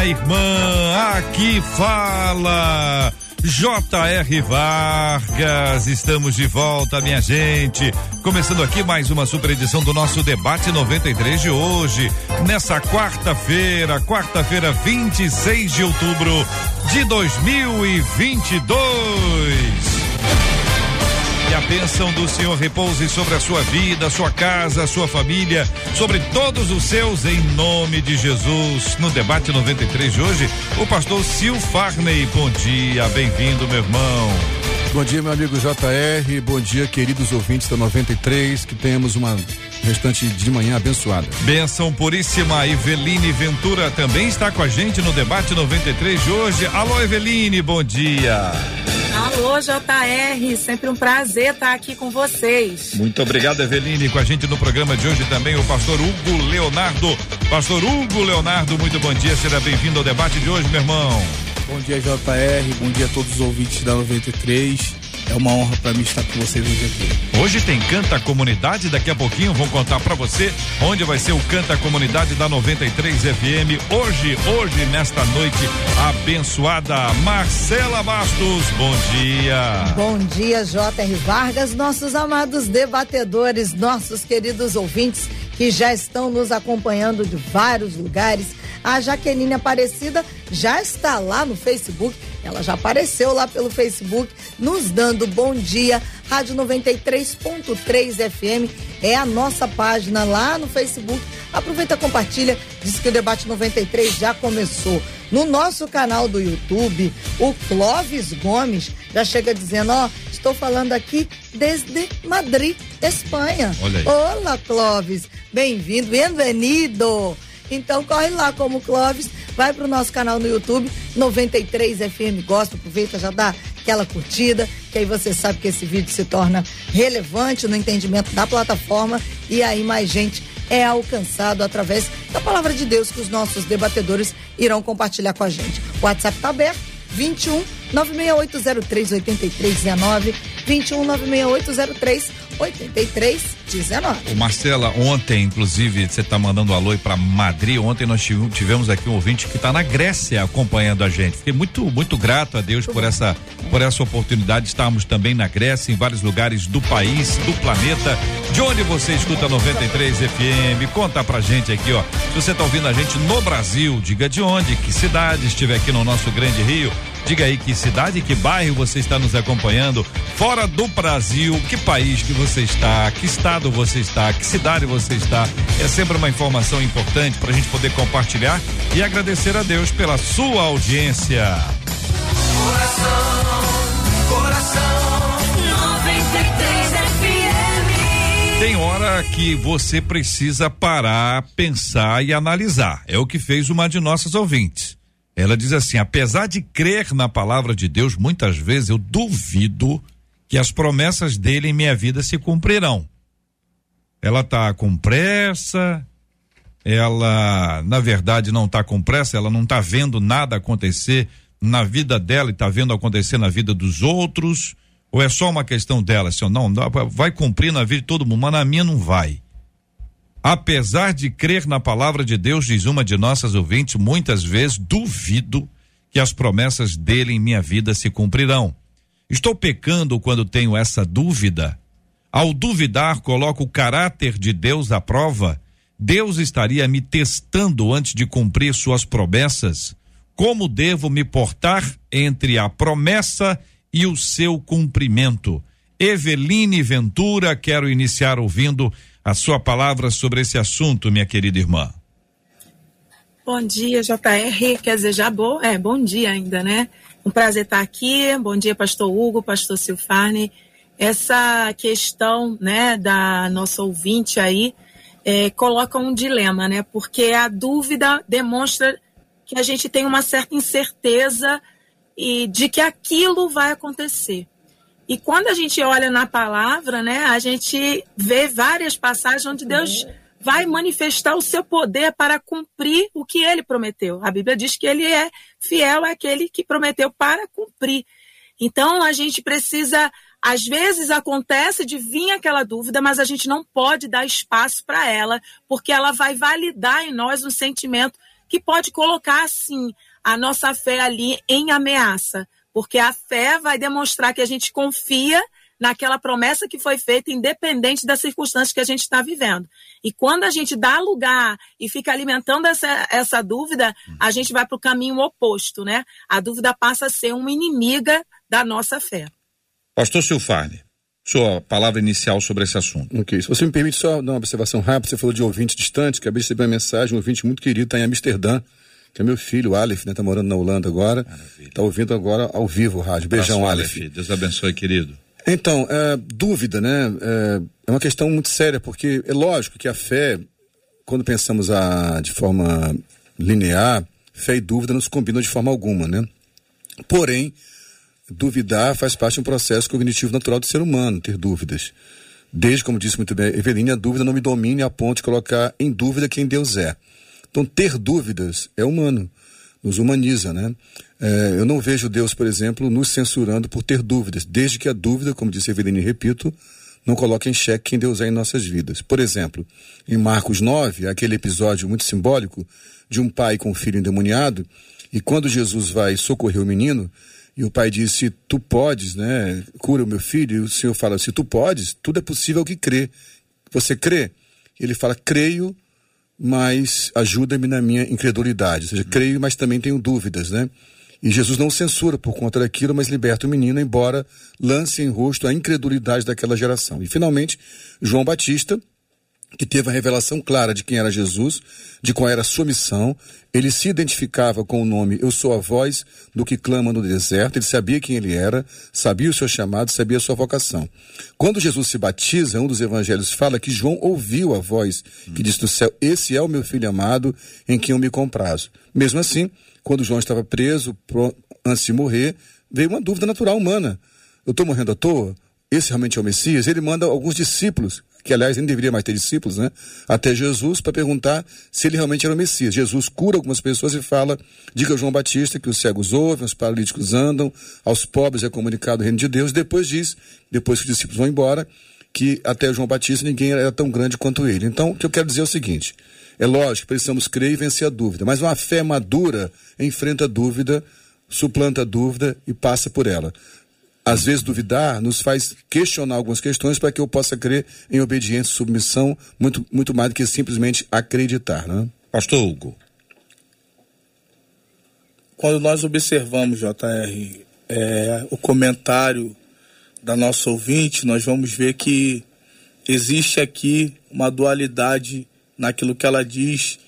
minha irmã. Aqui fala J.R. Vargas, estamos de volta, minha gente. Começando aqui mais uma super edição do nosso debate 93 de hoje, nessa quarta-feira, quarta-feira, 26 de outubro de 2022. E a bênção do Senhor repouse sobre a sua vida, sua casa, sua família, sobre todos os seus, em nome de Jesus. No debate 93 de hoje, o pastor Sil Farney. Bom dia, bem-vindo, meu irmão. Bom dia, meu amigo JR. Bom dia, queridos ouvintes da 93. Que tenhamos uma restante de manhã abençoada. Benção puríssima. Eveline Ventura também está com a gente no debate 93 de hoje. Alô, Eveline, bom dia. Alô, JR, sempre um prazer estar aqui com vocês. Muito obrigado, Eveline. Com a gente no programa de hoje também o pastor Hugo Leonardo. Pastor Hugo Leonardo, muito bom dia. Seja bem-vindo ao debate de hoje, meu irmão. Bom dia, JR. Bom dia a todos os ouvintes da 93. É uma honra para mim estar com vocês hoje aqui. Hoje tem Canta Comunidade, daqui a pouquinho vou contar para você onde vai ser o Canta Comunidade da 93 FM. Hoje, hoje, nesta noite abençoada, Marcela Bastos, bom dia. Bom dia, J.R. Vargas, nossos amados debatedores, nossos queridos ouvintes que já estão nos acompanhando de vários lugares. A Jaqueline Aparecida já está lá no Facebook ela já apareceu lá pelo Facebook, nos dando bom dia. Rádio 93.3 FM é a nossa página lá no Facebook. Aproveita, compartilha. Diz que o debate 93 já começou. No nosso canal do YouTube, o Clóvis Gomes já chega dizendo: Ó, oh, estou falando aqui desde Madrid, Espanha. Olha aí. Olá, Clóvis. Bem-vindo, bem-vindo. Então corre lá como Clóvis, vai pro nosso canal no YouTube, 93 FM Gospel, aproveita, já dá aquela curtida, que aí você sabe que esse vídeo se torna relevante no entendimento da plataforma e aí mais gente é alcançado através da palavra de Deus que os nossos debatedores irão compartilhar com a gente. O WhatsApp está aberto, 21 96803 8319 21 96803 8319. O Marcela, ontem, inclusive, você está mandando um alô para Madrid. Ontem nós tivemos aqui um ouvinte que está na Grécia acompanhando a gente. Fiquei muito, muito grato a Deus por essa, por essa oportunidade. Estamos também na Grécia, em vários lugares do país, do planeta. De onde você escuta 93 FM? Conta pra gente aqui, ó. Se você está ouvindo a gente no Brasil, diga de onde, que cidade estiver aqui no nosso grande Rio. Diga aí que cidade, que bairro você está nos acompanhando. Fora do Brasil, que país que você está, que estado você está, que cidade você está. É sempre uma informação importante para a gente poder compartilhar e agradecer a Deus pela sua audiência. Coração, coração, 93 FM. Tem hora que você precisa parar, pensar e analisar. É o que fez uma de nossas ouvintes. Ela diz assim: apesar de crer na palavra de Deus, muitas vezes eu duvido que as promessas dele em minha vida se cumprirão. Ela está com pressa, ela, na verdade, não está com pressa, ela não está vendo nada acontecer na vida dela e está vendo acontecer na vida dos outros. Ou é só uma questão dela, se assim, não, vai cumprir na vida de todo mundo, mas na minha não vai. Apesar de crer na palavra de Deus, diz uma de nossas ouvintes, muitas vezes duvido que as promessas dele em minha vida se cumprirão. Estou pecando quando tenho essa dúvida? Ao duvidar, coloco o caráter de Deus à prova? Deus estaria me testando antes de cumprir suas promessas? Como devo me portar entre a promessa e o seu cumprimento? Eveline Ventura, quero iniciar ouvindo a sua palavra sobre esse assunto, minha querida irmã. Bom dia, JR. Quer dizer, já bom, é, bom dia ainda, né? Um prazer estar aqui. Bom dia, pastor Hugo, pastor Silfarne. Essa questão, né, da nossa ouvinte aí, é, coloca um dilema, né? Porque a dúvida demonstra que a gente tem uma certa incerteza e de que aquilo vai acontecer. E quando a gente olha na palavra, né, a gente vê várias passagens onde Deus vai manifestar o seu poder para cumprir o que ele prometeu. A Bíblia diz que ele é fiel àquele que prometeu para cumprir. Então a gente precisa, às vezes acontece de vir aquela dúvida, mas a gente não pode dar espaço para ela, porque ela vai validar em nós um sentimento que pode colocar assim a nossa fé ali em ameaça, porque a fé vai demonstrar que a gente confia naquela promessa que foi feita, independente das circunstâncias que a gente está vivendo. E quando a gente dá lugar e fica alimentando essa, essa dúvida, a gente vai para o caminho oposto, né? A dúvida passa a ser uma inimiga da nossa fé. Pastor Silfarne, sua palavra inicial sobre esse assunto. Ok, se você me permite só dar uma observação rápida, você falou de ouvinte distante, acabei de receber uma mensagem, um ouvinte muito querido, está em Amsterdã, que é meu filho, o Aleph, né? Tá morando na Holanda agora. Maravilha. Tá ouvindo agora ao vivo o rádio. Beijão, Abraço, Aleph. Deus abençoe, querido. Então, é, dúvida, né? É, é uma questão muito séria, porque é lógico que a fé, quando pensamos a, de forma linear, fé e dúvida não se combinam de forma alguma, né? Porém, duvidar faz parte de um processo cognitivo natural do ser humano, ter dúvidas. Desde, como disse muito bem Eveline, a dúvida não me domine a ponto de colocar em dúvida quem Deus é. Então, ter dúvidas é humano, nos humaniza, né? É, eu não vejo Deus, por exemplo, nos censurando por ter dúvidas, desde que a dúvida, como disse Eveline, repito, não coloque em xeque quem Deus é em nossas vidas. Por exemplo, em Marcos 9, aquele episódio muito simbólico de um pai com um filho endemoniado, e quando Jesus vai socorrer o menino, e o pai disse: Tu podes, né? Cura o meu filho. E o Senhor fala: Se tu podes, tudo é possível ao que crê. Você crê? Ele fala: Creio, mas ajuda-me na minha incredulidade. Ou seja, creio, mas também tenho dúvidas, né? E Jesus não censura por conta daquilo, mas liberta o menino, embora lance em rosto a incredulidade daquela geração. E finalmente, João Batista, que teve a revelação clara de quem era Jesus, de qual era a sua missão. Ele se identificava com o nome Eu sou a voz do que clama no deserto. Ele sabia quem ele era, sabia o seu chamado, sabia a sua vocação. Quando Jesus se batiza, um dos evangelhos fala que João ouviu a voz que disse do céu: Esse é o meu filho amado em quem eu me comprazo. Mesmo assim, quando João estava preso, antes de morrer, veio uma dúvida natural humana. Eu estou morrendo à toa? Esse realmente é o Messias? Ele manda alguns discípulos, que aliás nem deveria mais ter discípulos, né? Até Jesus para perguntar se ele realmente era o Messias. Jesus cura algumas pessoas e fala: diga a João Batista que os cegos ouvem, os paralíticos andam, aos pobres é comunicado o reino de Deus. Depois diz, depois que os discípulos vão embora, que até João Batista ninguém era tão grande quanto ele. Então, o que eu quero dizer é o seguinte: é lógico, precisamos crer e vencer a dúvida, mas uma fé madura enfrenta a dúvida, suplanta a dúvida e passa por ela. Às vezes, duvidar nos faz questionar algumas questões para que eu possa crer em obediência e submissão, muito, muito mais do que simplesmente acreditar. Né? Pastor Hugo. Quando nós observamos, JR, é, o comentário da nossa ouvinte, nós vamos ver que existe aqui uma dualidade naquilo que ela diz,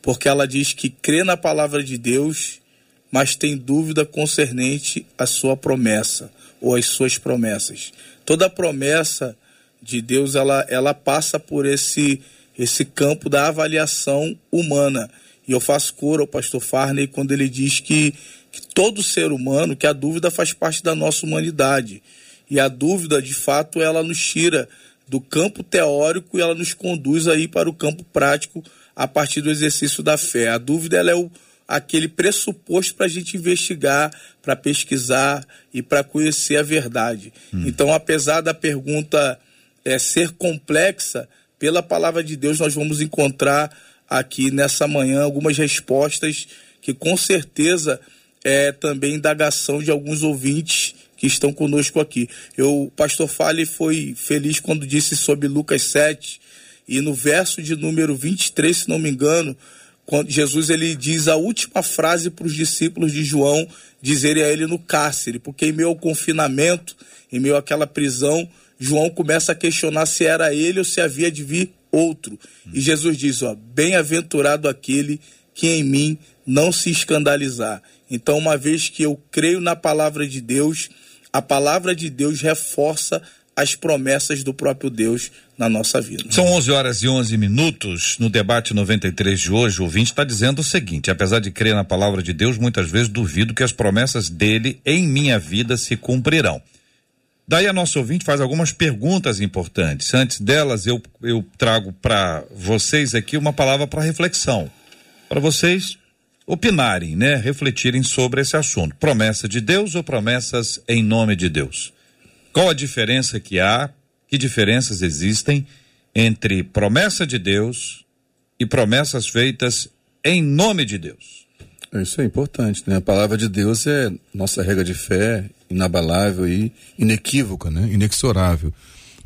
porque ela diz que crê na palavra de Deus, mas tem dúvida concernente à sua promessa ou às suas promessas. Toda promessa de Deus, ela, ela passa por esse esse campo da avaliação humana. E eu faço coro ao pastor Farney quando ele diz que, que todo ser humano, que a dúvida faz parte da nossa humanidade. E a dúvida, de fato, ela nos tira do campo teórico e ela nos conduz aí para o campo prático a partir do exercício da fé. A dúvida ela é o, aquele pressuposto para a gente investigar, para pesquisar e para conhecer a verdade. Então, apesar da pergunta é, ser complexa, pela palavra de Deus nós vamos encontrar aqui nessa manhã algumas respostas que com certeza é também indagação de alguns ouvintes que estão conosco aqui. Eu, o pastor Fale foi feliz quando disse sobre Lucas 7 e no verso de número 23, se não me engano, quando Jesus ele diz a última frase para os discípulos de João dizerem a ele no cárcere, porque em meio ao confinamento, em meio àquela prisão, João começa a questionar se era ele ou se havia de vir outro. E Jesus diz, ó, bem-aventurado aquele que em mim não se escandalizar. Então, uma vez que eu creio na palavra de Deus, a palavra de Deus reforça as promessas do próprio Deus na nossa vida. São 11 horas e 11 minutos. No debate 93 de hoje, o ouvinte está dizendo o seguinte: apesar de crer na palavra de Deus, muitas vezes duvido que as promessas dele em minha vida se cumprirão. Daí a nossa ouvinte faz algumas perguntas importantes. Antes delas, eu, eu trago para vocês aqui uma palavra para reflexão. Para vocês opinarem, né? Refletirem sobre esse assunto. Promessa de Deus ou promessas em nome de Deus? Qual a diferença que há? Que diferenças existem entre promessa de Deus e promessas feitas em nome de Deus? Isso é importante, né? A palavra de Deus é nossa regra de fé, inabalável e inequívoca, né? Inexorável.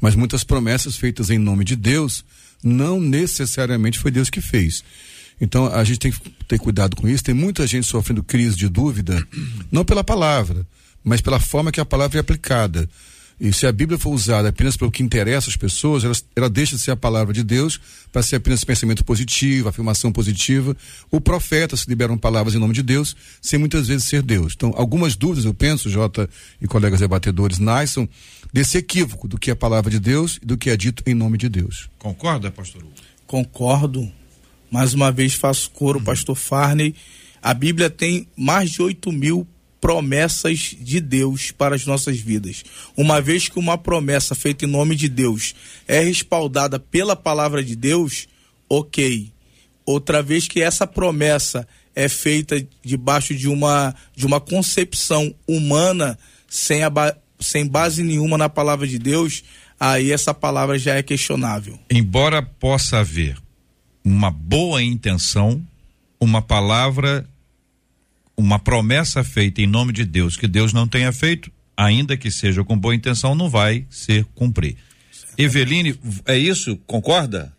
Mas muitas promessas feitas em nome de Deus não necessariamente foi Deus que fez. Então a gente tem que ter cuidado com isso. Tem muita gente sofrendo crise de dúvida, não pela palavra, mas pela forma que a palavra é aplicada. E se a Bíblia for usada apenas pelo que interessa às pessoas, ela, ela deixa de ser a palavra de Deus para ser apenas pensamento positivo, afirmação positiva. O profeta se liberam palavras em nome de Deus, sem muitas vezes ser Deus. Então, algumas dúvidas, eu penso, Jota e colegas debatedores, nasçam desse equívoco do que é a palavra de Deus e do que é dito em nome de Deus. Concorda, pastor Hugo? Concordo. Mais uma vez faço coro, pastor Farney. A Bíblia tem mais de 8 mil promessas de Deus para as nossas vidas. Uma vez que uma promessa feita em nome de Deus é respaldada pela palavra de Deus, ok. Outra vez que essa promessa é feita debaixo de uma, de uma concepção humana, sem, sem base nenhuma na palavra de Deus, aí essa palavra já é questionável. Embora possa haver uma boa intenção, uma palavra, uma promessa feita em nome de Deus que Deus não tenha feito, ainda que seja com boa intenção, não vai ser cumprir. Eveline, é isso? Concorda?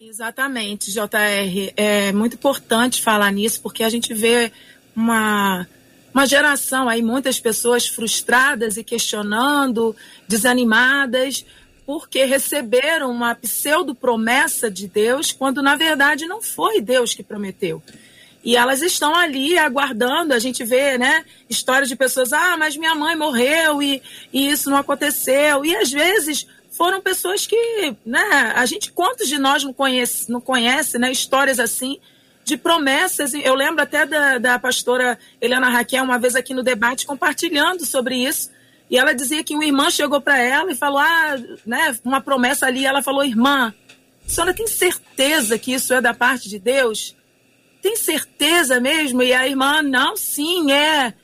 Exatamente, JR. É muito importante falar nisso, porque a gente vê uma, uma geração aí, muitas pessoas frustradas e questionando, desanimadas, porque receberam uma pseudo-promessa de Deus, quando na verdade não foi Deus que prometeu. E elas estão ali aguardando, a gente vê, né, histórias de pessoas, ah, mas minha mãe morreu e, e isso não aconteceu. E às vezes foram pessoas que, né, a gente, quantos de nós não conhece, não conhece, né, histórias assim de promessas. Eu lembro até da, da pastora Helena Raquel, uma vez aqui no debate, compartilhando sobre isso. E ela dizia que uma irmã chegou para ela e falou, ah, né, uma promessa ali. Ela falou, irmã, a senhora tem certeza que isso é da parte de Deus? Tem certeza mesmo? E a irmã, não, sim, é.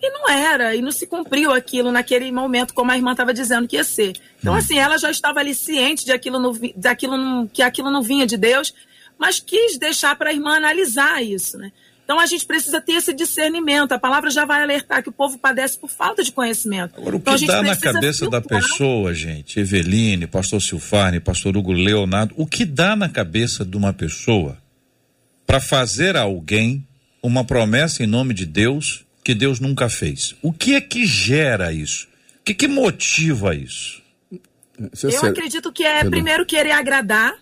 E não era, e não se cumpriu aquilo naquele momento, como a irmã estava dizendo que ia ser. Então, assim, ela já estava ali ciente de aquilo não, daquilo não, que aquilo não vinha de Deus, mas quis deixar para a irmã analisar isso, né? Então a gente precisa ter esse discernimento. A palavra já vai alertar que o povo padece por falta de conhecimento. Agora, o Então, que gente dá na cabeça da filtrar. pessoa, gente, Eveline, pastor Silfarne, pastor Hugo Leonardo, o que dá na cabeça de uma pessoa para fazer a alguém uma promessa em nome de Deus que Deus nunca fez? O que é que gera isso? O que, que motiva isso? Eu acredito que é, primeiro, querer agradar.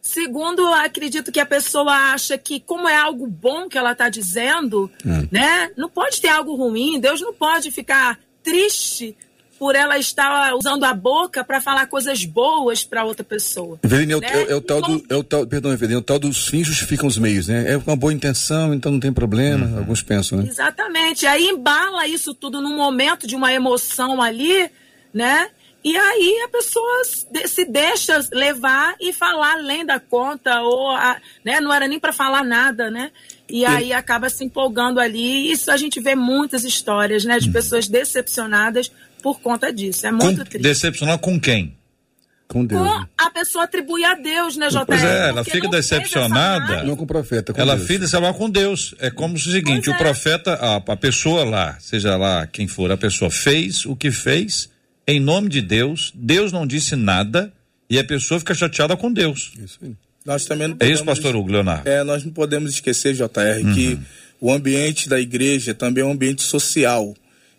Segundo, eu acredito que a pessoa acha que, como é algo bom que ela está dizendo, Hum. né? Não pode ter algo ruim. Deus não pode ficar triste por ela estar usando a boca para falar coisas boas para outra pessoa. Eveline, é o, né? é- é o tal do, é o tal, perdão, Eveline, é o tal dos fins justificam os meios, né? É com uma boa intenção, então não tem problema, alguns pensam, né? Exatamente. Aí embala isso tudo num momento de uma emoção ali, né? E aí a pessoa se de- se deixa levar e falar além da conta, ou a- né? não era nem para falar nada, né? E aí acaba se empolgando ali. E isso a gente vê muitas histórias, né? De pessoas decepcionadas por conta disso. É muito Com, triste. decepcionar com quem? Com Deus. Com né? a pessoa atribui a Deus, né, JR? Pois é, ela fica decepcionada. Não com o profeta, com Ela Deus. fica decepcionada com Deus. É como se o seguinte: Pois o é. profeta, a, a pessoa lá, seja lá quem for, a pessoa fez o que fez em nome de Deus, Deus não disse nada e a pessoa fica chateada com Deus. Isso aí. Nós também não É isso, podemos- pastor Hugo Leonardo? É, nós não podemos esquecer, JR, que o ambiente da igreja também é um ambiente social.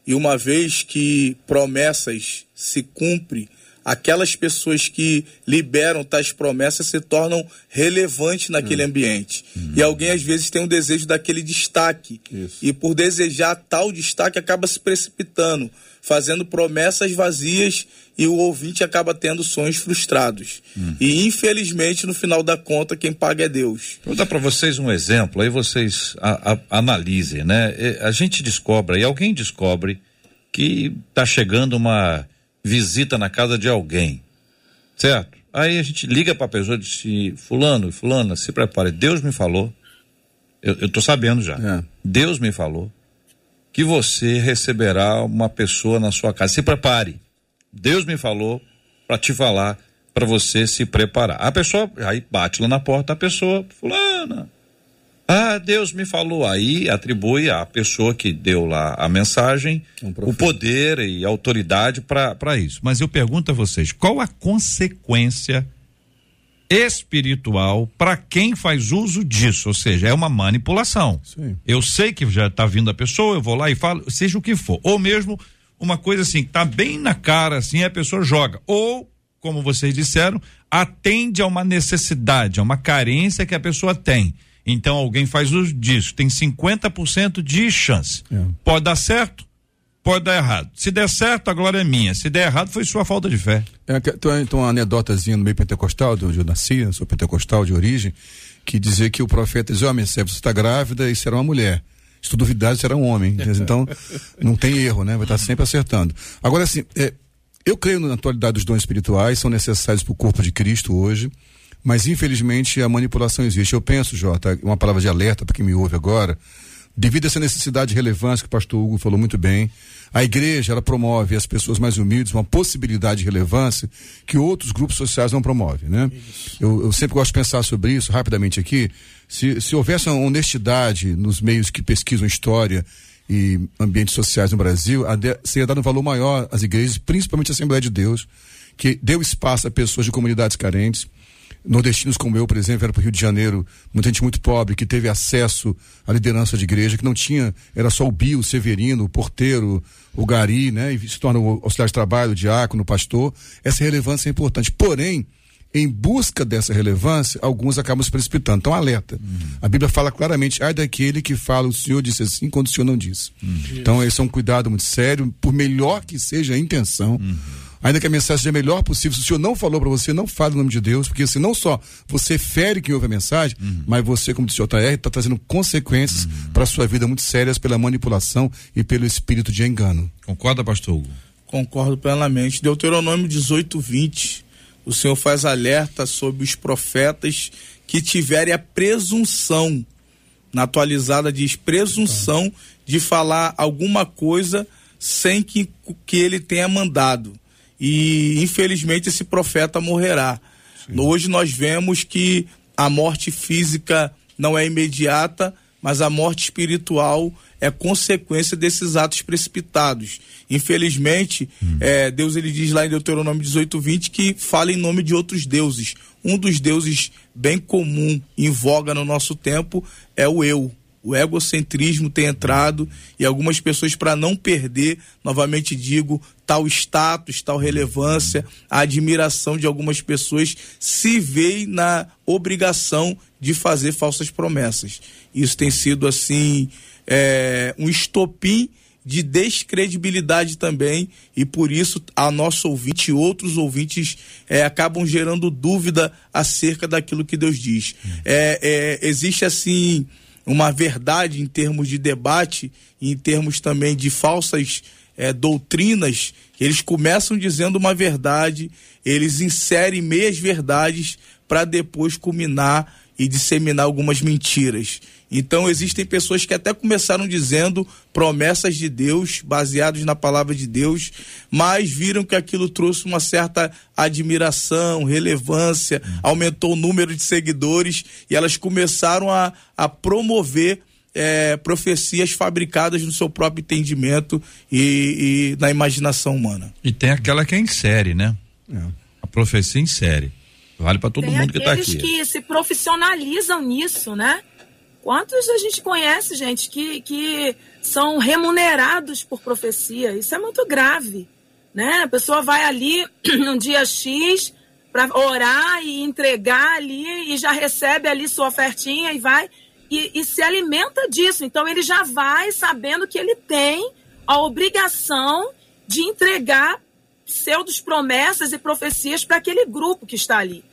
E uma vez que promessas se cumprem aquelas pessoas que liberam tais promessas se tornam relevantes naquele ambiente. E alguém às vezes tem um desejo daquele destaque. Isso. E por desejar tal destaque acaba se precipitando, fazendo promessas vazias e o ouvinte acaba tendo sonhos frustrados. E infelizmente, no final da conta, quem paga é Deus. Vou dar para vocês um exemplo, aí vocês a- a- analisem, né? A gente descobre, e alguém descobre que está chegando uma visita na casa de alguém, certo? Aí a gente liga para a pessoa e diz: assim, Fulano, Fulana, se prepare. Deus me falou, eu, eu tô sabendo já. É. Deus me falou que você receberá uma pessoa na sua casa. Se prepare. Deus me falou para te falar para você se preparar. A pessoa aí bate lá na porta a pessoa, fulana. Ah, Deus me falou. Aí atribui à pessoa que deu lá a mensagem Um o poder e autoridade para isso. Mas eu pergunto a vocês, qual a consequência espiritual para quem faz uso disso? Ou seja, é uma manipulação. Sim. Eu sei que já está vindo a pessoa, eu vou lá e falo, seja o que for. Ou mesmo uma coisa assim, que tá bem na cara, assim, a pessoa joga. Ou, como vocês disseram, atende a uma necessidade, a uma carência que a pessoa tem. Então alguém faz uso disso, tem 50% de chance. É. Pode dar certo, pode dar errado. Se der certo, a glória é minha. Se der errado, foi sua falta de fé. É, tem uma- anedotazinha no meio pentecostal, de onde eu nasci, sou pentecostal de origem, que dizia que o profeta dizia, homem, você está grávida e será uma mulher. Se tu duvidar, será um homem. Então, não tem erro, né? Vai estar sempre acertando. Agora, assim, é, eu creio na atualidade dos dons espirituais, são necessários para o corpo de Cristo hoje, mas infelizmente a manipulação existe. Eu penso, Jota, uma palavra de alerta para quem me ouve agora, devido a essa necessidade de relevância que o pastor Hugo falou muito bem, a igreja ela promove às pessoas mais humildes uma possibilidade de relevância que outros grupos sociais não promovem, né? Eu, eu sempre gosto de pensar sobre isso rapidamente aqui. Se, se houvesse uma honestidade nos meios que pesquisam história e ambientes sociais no Brasil, de- seria dado um valor maior às igrejas, principalmente a Assembleia de Deus, que deu espaço a pessoas de comunidades carentes, nordestinos como eu, por exemplo, vieram para o Rio de Janeiro, muita gente muito pobre, que teve acesso à liderança de igreja, que não tinha, era só o Bio, o Severino, o porteiro, o Gari, né? E se torna o auxiliar de trabalho, o diácono, o pastor. Essa relevância é importante. Porém, em busca dessa relevância, alguns acabam se precipitando. Então, alerta. A Bíblia fala claramente, ai daquele que fala, o Senhor disse assim, quando o Senhor não disse. Então, esse é um cuidado muito sério, por melhor que seja a intenção. Ainda que a mensagem seja a melhor possível, se o senhor não falou para você, não fale o nome de Deus, porque assim, não só você fere quem ouve a mensagem, mas você, como disse o JR, está trazendo consequências para a sua vida muito sérias pela manipulação e pelo espírito de engano. Concorda, pastor Hugo? Concordo plenamente. Deuteronômio 18, 20. O Senhor faz alerta sobre os profetas que tiverem a presunção, na atualizada diz presunção, de falar alguma coisa sem que, que ele tenha mandado. E infelizmente esse profeta morrerá. Hoje nós vemos que a morte física não é imediata, mas a morte espiritual é consequência desses atos precipitados. Infelizmente, eh, Deus ele diz lá em Deuteronômio 18, 20 que fala em nome de outros deuses. Um dos deuses bem comum em voga no nosso tempo é o eu. O egocentrismo tem entrado e algumas pessoas, para não perder, novamente digo, tal status, tal relevância, a admiração de algumas pessoas, se veem na obrigação de fazer falsas promessas. Isso tem sido, assim, é, um estopim de descredibilidade também e por isso a nosso ouvinte e outros ouvintes é, acabam gerando dúvida acerca daquilo que Deus diz. É, é, existe assim uma verdade em termos de debate, em termos também de falsas é, doutrinas, eles começam dizendo uma verdade, eles inserem meias verdades para depois culminar e disseminar algumas mentiras. Então existem pessoas que até começaram dizendo promessas de Deus, baseados na palavra de Deus, mas viram que aquilo trouxe uma certa admiração, relevância, aumentou o número de seguidores e elas começaram a, a promover eh, profecias fabricadas no seu próprio entendimento e, e na imaginação humana. E tem aquela que é em série, né? A profecia em série. Vale para todo Tem mundo que está aqueles aqui. que se profissionalizam nisso, né? Quantos a gente conhece, gente, que, que são remunerados por profecia? Isso é muito grave. né? A pessoa vai ali no dia X para orar e entregar ali e já recebe ali sua ofertinha e vai e, e se alimenta disso. Então ele já vai sabendo que ele tem a obrigação de entregar pseudos promessas e profecias para aquele grupo que está ali.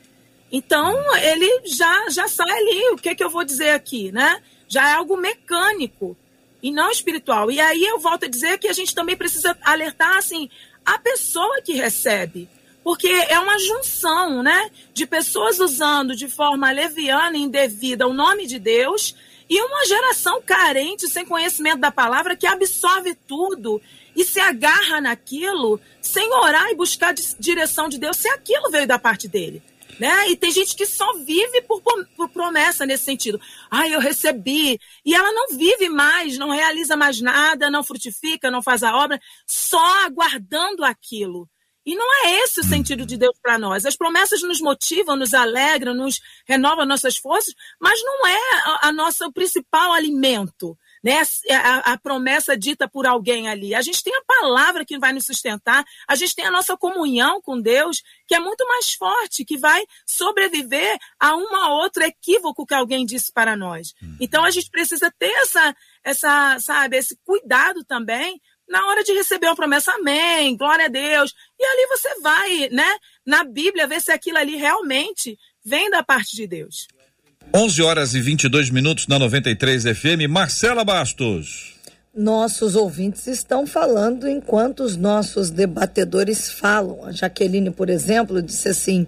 Então ele já já sai ali. O que que eu vou dizer aqui, né? Já é algo mecânico e não espiritual. E aí eu volto a dizer que a gente também precisa alertar assim a pessoa que recebe porque é uma junção, né, de pessoas usando de forma leviana e indevida o nome de Deus e uma geração carente, sem conhecimento da palavra, que absorve tudo e se agarra naquilo sem orar e buscar direção de Deus, se aquilo veio da parte dele. Né? E tem gente que só vive por, por promessa nesse sentido. Ah, eu recebi. E ela não vive mais, não realiza mais nada, não frutifica, não faz a obra, só aguardando aquilo. E não é esse o sentido de Deus para nós. As promessas nos motivam, nos alegram, nos renovam nossas forças, mas não é a, a nossa o principal alimento, né? A, a, promessa dita por alguém ali. A gente tem a palavra que vai nos sustentar, a gente tem a nossa comunhão com Deus, que é muito mais forte, que vai sobreviver a uma outra equívoco que alguém disse para nós. Uhum. Então a gente precisa ter essa, essa, sabe, esse cuidado também na hora de receber uma promessa, amém, glória a Deus. E ali você vai, né, na Bíblia, ver se aquilo ali realmente vem da parte de Deus. 11 horas e 22 minutos na 93 FM. Marcela Bastos. Nossos ouvintes estão falando enquanto os nossos debatedores falam. A Jaqueline, por exemplo, disse assim: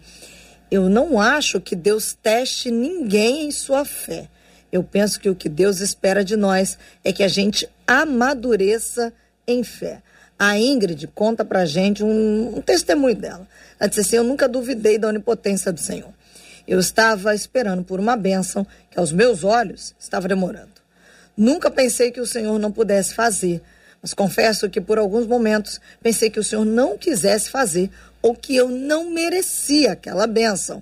Eu não acho que Deus teste ninguém em sua fé. Eu penso que o que Deus espera de nós é que a gente amadureça em fé. A Ingrid conta pra gente um, um testemunho dela. Ela disse assim: Eu nunca duvidei da onipotência do Senhor. Eu estava esperando por uma bênção que aos meus olhos estava demorando. Nunca pensei que o Senhor não pudesse fazer, mas confesso que por alguns momentos pensei que o Senhor não quisesse fazer ou que eu não merecia aquela bênção.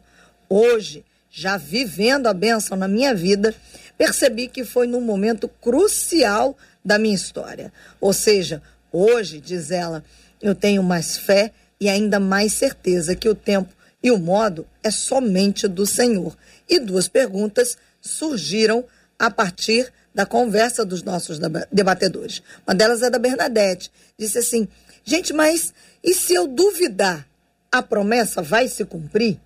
Hoje, já vivendo a bênção na minha vida, percebi que foi num momento crucial da minha história. Ou seja, hoje, diz ela, eu tenho mais fé e ainda mais certeza que o tempo e o modo é somente do Senhor. E duas perguntas surgiram a partir da conversa dos nossos debatedores. Uma delas é da Bernadette. Disse assim: gente, mas e se eu duvidar, a promessa vai se cumprir?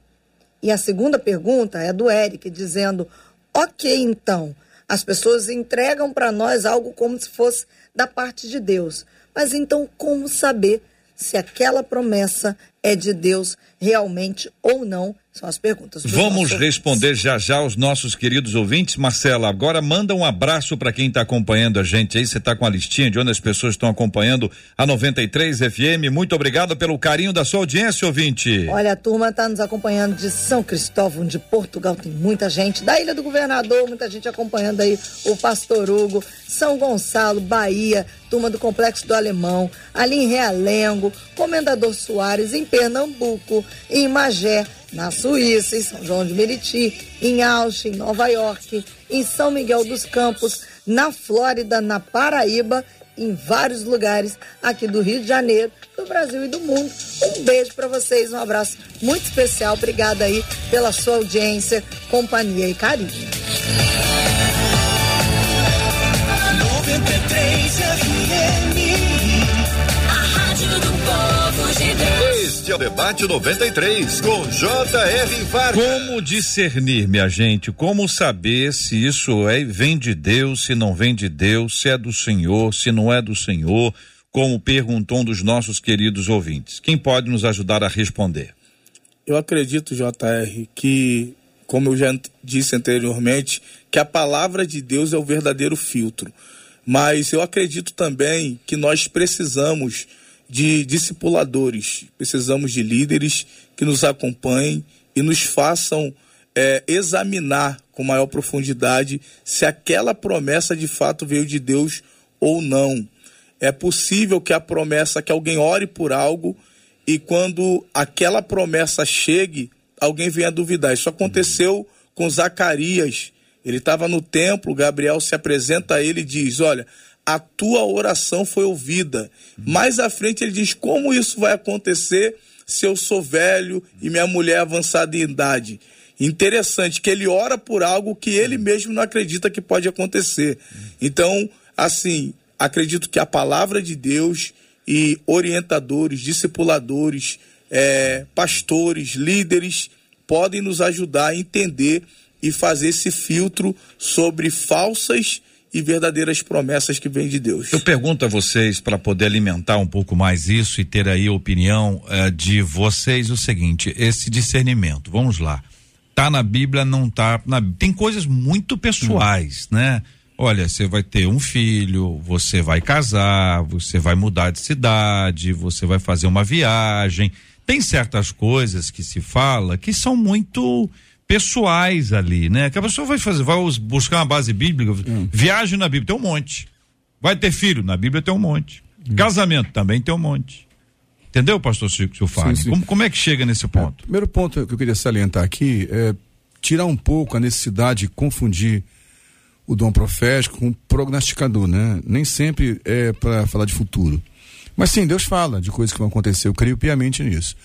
E a segunda pergunta é do Eric, dizendo: ok, então, as pessoas entregam para nós algo como se fosse da parte de Deus. Mas então, como saber se aquela promessa é de Deus realmente ou não? São as perguntas. Vamos responder já já aos nossos queridos ouvintes. Marcela, agora manda um abraço para quem está acompanhando a gente aí. Você está com a listinha de onde as pessoas estão acompanhando a 93 FM. Muito obrigado pelo carinho da sua audiência, ouvinte. Olha, a turma está nos acompanhando de São Cristóvão, de Portugal. Tem muita gente. Da Ilha do Governador, muita gente acompanhando aí o Pastor Hugo. São Gonçalo, Bahia, turma do Complexo do Alemão. Ali em Realengo, Comendador Soares, em Pernambuco, em Magé na Suíça, em São João de Meriti, em Austin, em Nova York, em São Miguel dos Campos, na Flórida, na Paraíba, em vários lugares aqui do Rio de Janeiro, do Brasil e do mundo. Um beijo para vocês, um abraço muito especial. Obrigada aí pela sua audiência, companhia e carinho. Este é o Debate 93, com J.R. Vargas. Como discernir, minha gente? Como saber se isso é, vem de Deus, se não vem de Deus, se é do Senhor, se não é do Senhor? Como perguntou um dos nossos queridos ouvintes. Quem pode nos ajudar a responder? Eu acredito, J.R., que, como eu já disse anteriormente, que a palavra de Deus é o verdadeiro filtro. Mas eu acredito também que nós precisamos de discipuladores, precisamos de líderes que nos acompanhem e nos façam é, examinar com maior profundidade se aquela promessa de fato veio de Deus ou não. É possível que a promessa, que alguém ore por algo e quando aquela promessa chegue, alguém venha duvidar. Isso aconteceu com Zacarias. Ele estava no templo, Gabriel se apresenta a ele e diz: Olha, a tua oração foi ouvida. Mais à frente ele diz como isso vai acontecer se eu sou velho e minha mulher avançada em idade. Interessante que ele ora por algo que ele mesmo não acredita que pode acontecer. Então, assim, acredito que a palavra de Deus e orientadores, discipuladores, é, pastores, líderes podem nos ajudar a entender e fazer esse filtro sobre falsas e verdadeiras promessas que vêm de Deus. Eu pergunto a vocês para poder alimentar um pouco mais isso e ter aí a opinião eh, de vocês o seguinte, esse discernimento. Vamos lá. Tá na Bíblia, não tá na tem coisas muito pessoais, hum. né? Olha, você vai ter um filho, você vai casar, você vai mudar de cidade, você vai fazer uma viagem. Tem certas coisas que se fala que são muito pessoais ali, né? Que a pessoa vai fazer, vai buscar uma base bíblica, hum. viagem na Bíblia tem um monte. Vai ter filho, na Bíblia tem um monte. Hum. Casamento também tem um monte. Entendeu, pastor Chico Silfari? Como, como é que chega nesse ponto? É, primeiro ponto que eu queria salientar aqui é tirar um pouco a necessidade de confundir o dom profético com o prognosticador, né? Nem sempre é para falar de futuro. Mas sim, Deus fala de coisas que vão acontecer. Eu creio piamente nisso.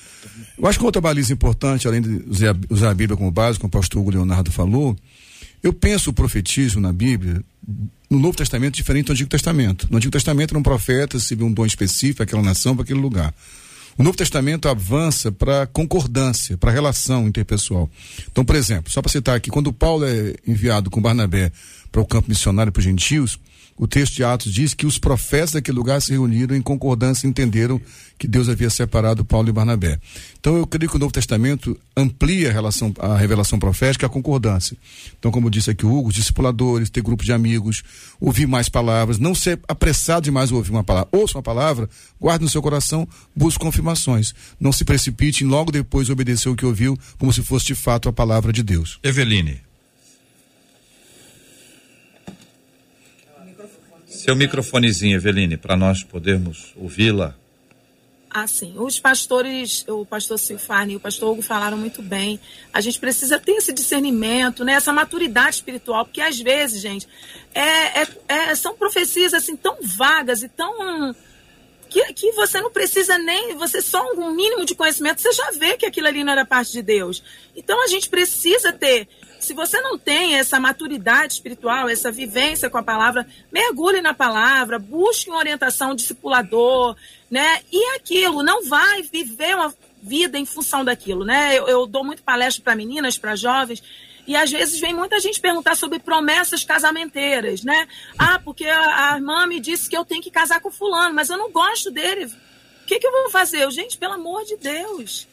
Eu acho que outra baliza importante, além de usar a Bíblia como base, como o pastor Hugo Leonardo falou, eu penso o profetismo na Bíblia, no Novo Testamento, diferente do Antigo Testamento. No Antigo Testamento era um profeta, se viu um dom específico, aquela nação, para aquele lugar. O Novo Testamento avança para concordância, para relação interpessoal. Então, por exemplo, só para citar aqui, quando Paulo é enviado com Barnabé para o campo missionário para os gentios, o texto de Atos diz que os profetas daquele lugar se reuniram em concordância e entenderam que Deus havia separado Paulo e Barnabé. Então eu creio que o Novo Testamento amplia a, relação, a revelação profética a concordância. Então, como disse aqui o Hugo, discipuladores, ter grupo de amigos, ouvir mais palavras, não ser apressado demais ouvir uma palavra. Ouça uma palavra, guarde no seu coração, busque confirmações. Não se precipite em logo depois obedecer o que ouviu, como se fosse de fato a palavra de Deus. Eveline. Seu microfonezinho, Eveline, para nós podermos ouvi-la. Ah, sim. Os pastores, o pastor Silfani e o pastor Hugo falaram muito bem. A gente precisa ter esse discernimento, né? essa maturidade espiritual, porque às vezes, gente, é, é, é, são profecias assim tão vagas e tão. Que, que você não precisa nem. Você só um mínimo de conhecimento, você já vê que aquilo ali não era parte de Deus. Então a gente precisa ter se você não tem essa maturidade espiritual, essa vivência com a palavra, mergulhe na palavra, busque uma orientação discipulador, né? E aquilo, não vai viver uma vida em função daquilo, né? Eu, eu dou muito palestra para meninas, para jovens, e às vezes vem muita gente perguntar sobre promessas casamenteiras, né? Ah, porque a, a irmã me disse que eu tenho que casar com fulano, mas eu não gosto dele. O que, que eu vou fazer? Eu, gente, pelo amor de Deus,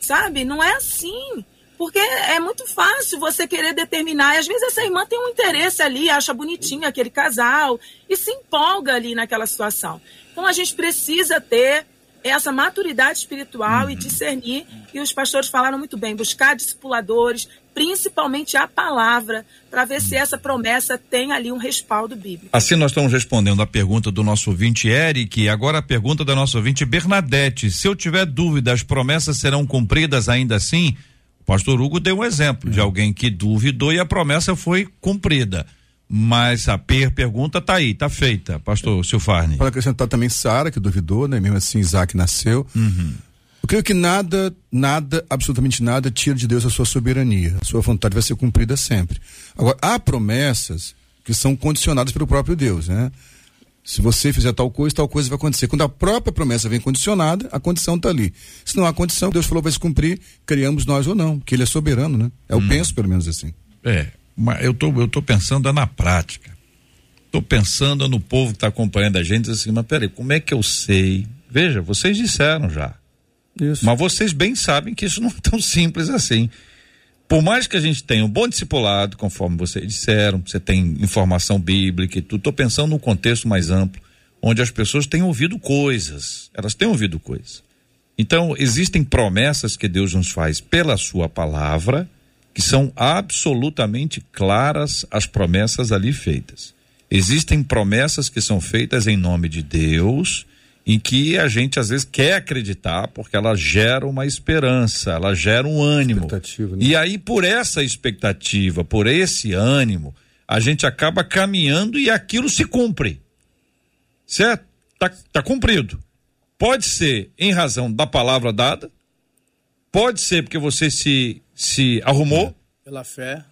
sabe? Não é assim. Porque é muito fácil você querer determinar. E às vezes essa irmã tem um interesse ali, acha bonitinho aquele casal e se empolga ali naquela situação. Então a gente precisa ter essa maturidade espiritual uhum. e discernir. E os pastores falaram muito bem: buscar discipuladores, principalmente a palavra, para ver se essa promessa tem ali um respaldo bíblico. Assim nós estamos respondendo a pergunta do nosso ouvinte Eric, agora a pergunta da nossa ouvinte Bernadette. Se eu tiver dúvida, as promessas serão cumpridas ainda assim? Pastor Hugo deu um exemplo de alguém que duvidou e a promessa foi cumprida. Mas a per pergunta está aí, está feita, pastor é. Silfarne. Para acrescentar também Sara, que duvidou, né? Mesmo assim, Isaac nasceu. Uhum. Eu creio que nada, nada, absolutamente nada, tira de Deus a sua soberania. A sua vontade vai ser cumprida sempre. Agora, há promessas que são condicionadas pelo próprio Deus, né? Se você fizer tal coisa, tal coisa vai acontecer. Quando a própria promessa vem condicionada, a condição está ali. Se não há condição, Deus falou vai se cumprir, criamos nós ou não, que ele é soberano, né? Eu hum. penso pelo menos assim. É, mas eu tô, eu tô pensando na prática. Tô pensando no povo que está acompanhando a gente, assim, mas peraí, como é que eu sei? Veja, vocês disseram já. Isso. Mas vocês bem sabem que isso não é tão simples assim por mais que a gente tenha um bom discipulado, conforme vocês disseram, você tem informação bíblica e tudo, estou pensando num contexto mais amplo, onde as pessoas têm ouvido coisas, elas têm ouvido coisas. Então, existem promessas que Deus nos faz pela sua palavra, que são absolutamente claras as promessas ali feitas. Existem promessas que são feitas em nome de Deus, em que a gente às vezes quer acreditar porque ela gera uma esperança, ela gera um ânimo. Né? E aí por essa expectativa, por esse ânimo, a gente acaba caminhando e aquilo se cumpre. certo? Tá, tá cumprido. Pode ser em razão da palavra dada, pode ser porque você se, se arrumou, Pela fé.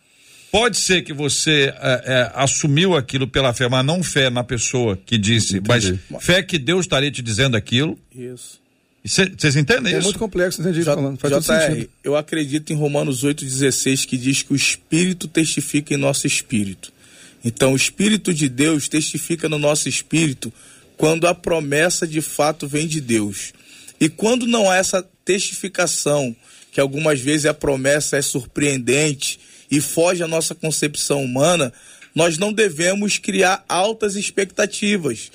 Pode ser que você é, é, assumiu aquilo pela fé, mas não fé na pessoa que disse, Entendi. mas fé que Deus estaria te dizendo aquilo. Isso. Vocês entendem É isso? muito complexo, entendi J- falando. Faz todo JR, sentido. eu acredito em Romanos 8,16 que diz que o Espírito testifica em nosso espírito. Então, o Espírito de Deus testifica no nosso espírito quando a promessa de fato vem de Deus. E quando não há essa testificação, que algumas vezes a promessa é surpreendente e foge à nossa concepção humana, nós não devemos criar altas expectativas.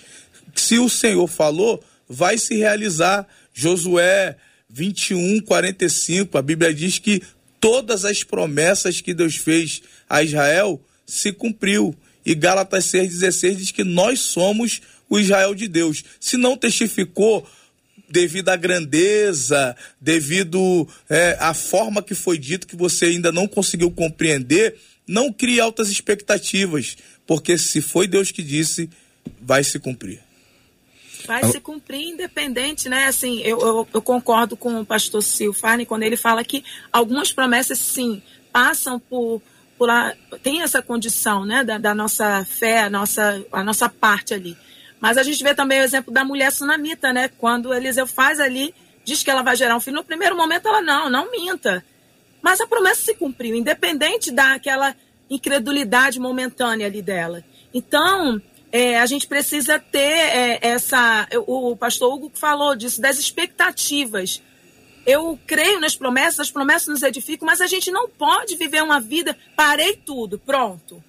Se o Senhor falou, vai se realizar. Josué 21, 45, a Bíblia diz que todas as promessas que Deus fez a Israel se cumpriu. E Gálatas 6,16 diz que nós somos o Israel de Deus. Se não testificou devido à grandeza, devido é, à forma que foi dito que você ainda não conseguiu compreender, não crie altas expectativas, porque se foi Deus que disse, vai se cumprir. vai se cumprir independente, né? Assim, eu, eu, eu concordo com o pastor Silfarne quando ele fala que algumas promessas, sim, passam por, a, tem essa condição, né? Da, da nossa fé, a nossa, a nossa parte ali. Mas a gente vê também o exemplo da mulher sunamita, né? Quando Eliseu faz ali, diz que ela vai gerar um filho, no primeiro momento ela não, não minta. Mas a promessa se cumpriu, independente daquela incredulidade momentânea ali dela. Então, é, a gente precisa ter é, essa. O, o pastor Hugo falou disso, das expectativas. Eu creio nas promessas, as promessas nos edificam, mas a gente não pode viver uma vida. Parei tudo, pronto.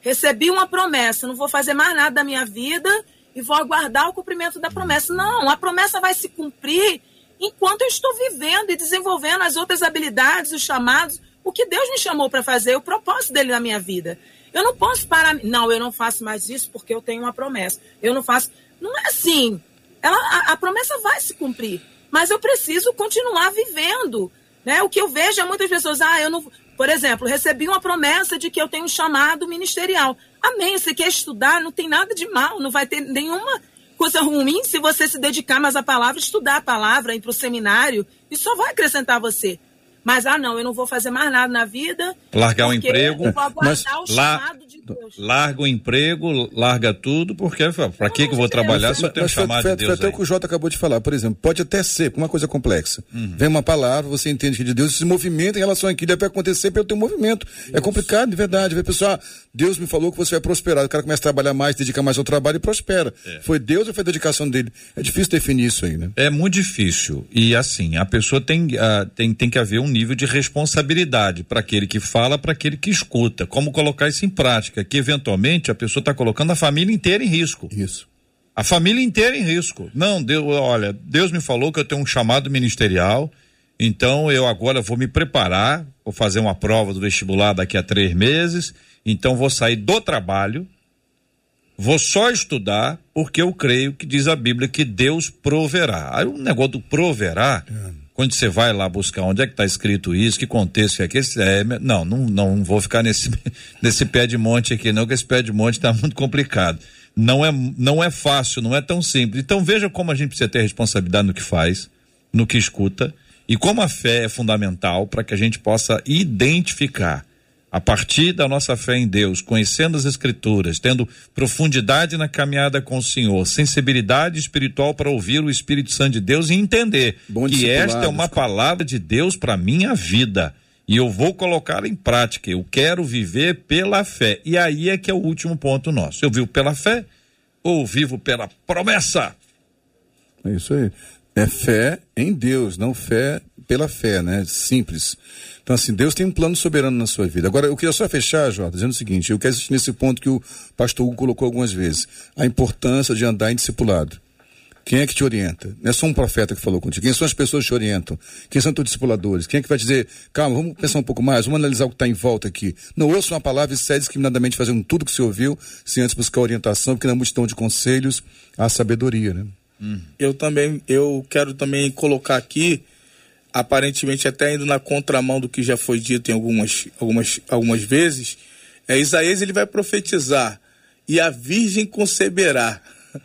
Recebi uma promessa, não vou fazer mais nada da minha vida e vou aguardar o cumprimento da promessa. Não, a promessa vai se cumprir enquanto eu estou vivendo e desenvolvendo as outras habilidades, os chamados, o que Deus me chamou para fazer, o propósito dele na minha vida. Eu não posso parar. Não, eu não faço mais isso porque eu tenho uma promessa. Eu não faço. Não é assim. Ela, a, a promessa vai se cumprir. Mas eu preciso continuar vivendo. Né? O que eu vejo é muitas pessoas, ah, eu não. Por exemplo, recebi uma promessa de que eu tenho um chamado ministerial. Amém. Você quer estudar, não tem nada de mal, não vai ter nenhuma coisa ruim se você se dedicar mais à palavra, estudar a palavra, ir para o seminário. Isso só vai acrescentar você. Mas, ah, não, eu não vou fazer mais nada na vida. Largar o emprego, Eu vou aguardar mas o lá- chamado de Larga o emprego, larga tudo, porque para que, que eu vou trabalhar se eu tenho Mas foi, chamado foi, de foi Deus até aí? o que o Jota acabou de falar. Por exemplo, pode até ser uma coisa complexa. Uhum. Vem uma palavra, você entende que é de Deus se movimenta em relação àquilo, é para acontecer pelo teu movimento. É complicado, de verdade. Vê, pessoal, ah, Deus me falou que você vai prosperar. O cara começa a trabalhar mais, dedica mais ao trabalho e prospera. É. Foi Deus ou foi a dedicação dele? É difícil definir isso aí, né? É muito difícil. E assim, a pessoa tem, ah, tem, tem que haver um nível de responsabilidade para aquele que fala, para aquele que escuta. Como colocar isso em prática? Que eventualmente a pessoa está colocando a família inteira em risco. Isso. A família inteira em risco. Não, Deus, olha, Deus me falou que eu tenho um chamado ministerial, então eu agora vou me preparar, vou fazer uma prova do vestibular daqui a três meses, então vou sair do trabalho, vou só estudar, porque eu creio que diz a Bíblia que Deus proverá. Aí o negócio do proverá, quando você vai lá buscar onde é que está escrito isso, que contexto que é aquele, é, não, não, não vou ficar nesse, nesse pé de monte aqui não, que esse pé de monte está muito complicado. Não é, não é fácil, não é tão simples. Então veja como a gente precisa ter responsabilidade no que faz, no que escuta, e como a fé é fundamental para que a gente possa identificar a partir da nossa fé em Deus, conhecendo as Escrituras, tendo profundidade na caminhada com o Senhor, sensibilidade espiritual para ouvir o Espírito Santo de Deus e entender Bom que esta é uma palavra de Deus para minha vida e eu vou colocá-la em prática. Eu quero viver pela fé. E aí é que é o último ponto nosso. Eu vivo pela fé ou vivo pela promessa? É isso aí. É fé em Deus, não fé pela fé, né? Simples. Então, assim, Deus tem um plano soberano na sua vida. Agora, eu queria só fechar, Jota, dizendo o seguinte: eu quero insistir nesse ponto que o pastor Hugo colocou algumas vezes. A importância de andar em discipulado. Quem é que te orienta? Não é só um profeta que falou contigo. Quem são as pessoas que te orientam? Quem são teus discipuladores? Quem é que vai dizer, calma, vamos pensar um pouco mais, vamos analisar o que está em volta aqui. Não ouça uma palavra e sai discriminadamente fazendo tudo que você ouviu, sem antes buscar orientação, porque na multidão de conselhos há sabedoria, né? Eu também, eu quero também colocar aqui, aparentemente até indo na contramão do que já foi dito em algumas, algumas, algumas vezes, é Isaías ele vai profetizar e a virgem conceberá.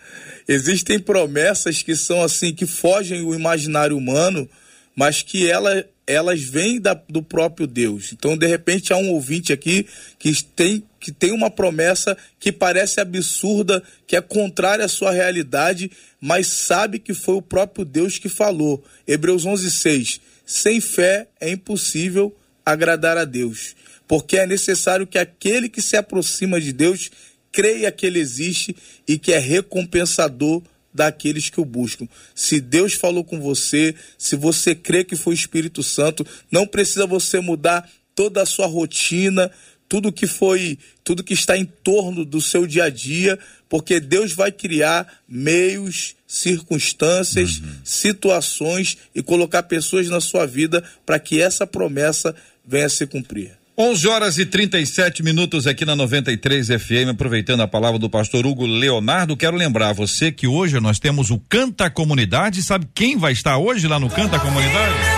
existem promessas que são assim, que fogem o imaginário humano, mas que ela, elas vêm da, do próprio Deus. Então, de repente, há um ouvinte aqui que tem, que tem uma promessa que parece absurda, que é contrária à sua realidade, mas sabe que foi o próprio Deus que falou. Hebreus 11, 6. Sem fé é impossível agradar a Deus, porque é necessário que aquele que se aproxima de Deus creia que ele existe e que é recompensador daqueles que o buscam. Se Deus falou com você, se você crê que foi o Espírito Santo, não precisa você mudar toda a sua rotina, tudo que foi, tudo que está em torno do seu dia a dia, porque Deus vai criar meios, circunstâncias, uhum. situações e colocar pessoas na sua vida para que essa promessa venha a se cumprir. 11 horas e 37 minutos aqui na 93 FM, aproveitando a palavra do pastor Hugo Leonardo, quero lembrar você que hoje nós temos o Canta Comunidade, sabe quem vai estar hoje lá no Canta Comunidade?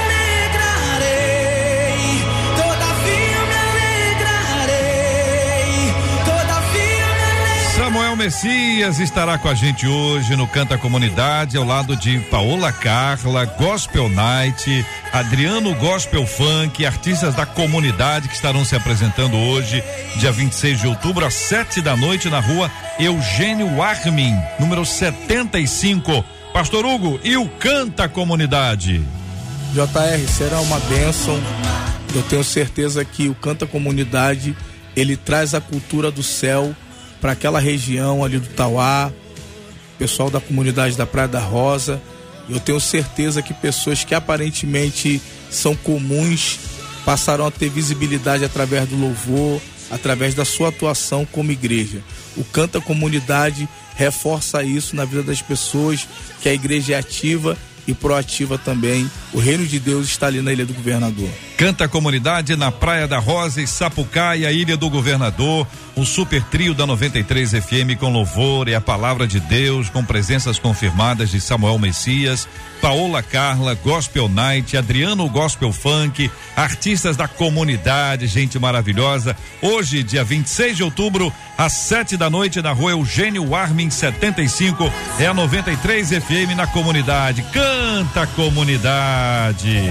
Messias estará com a gente hoje no Canta Comunidade, ao lado de Paola Carla, Gospel Night, Adriano Gospel Funk, artistas da comunidade que estarão se apresentando hoje, dia 26 de outubro, às sete da noite, na rua Eugênio Armin, número 75. Pastor Hugo, e o Canta Comunidade? JR, será uma bênção. Eu tenho certeza que o Canta Comunidade ele traz a cultura do céu para aquela região ali do Tauá, pessoal da comunidade da Praia da Rosa. Eu tenho certeza que pessoas que aparentemente são comuns passarão a ter visibilidade através do louvor, através da sua atuação como igreja. O Canta Comunidade reforça isso na vida das pessoas, que a igreja é ativa e proativa também. O reino de Deus está ali na Ilha do Governador. Canta comunidade na Praia da Rosa e Sapucaia, Ilha do Governador. O super trio da 93 FM com louvor e a palavra de Deus, com presenças confirmadas de Samuel Messias, Paola Carla, Gospel Night, Adriano Gospel Funk, artistas da comunidade, gente maravilhosa. Hoje, dia 26 de outubro, às sete da noite, na rua Eugênio Armin 75, é a 93 FM na comunidade. Canta comunidade.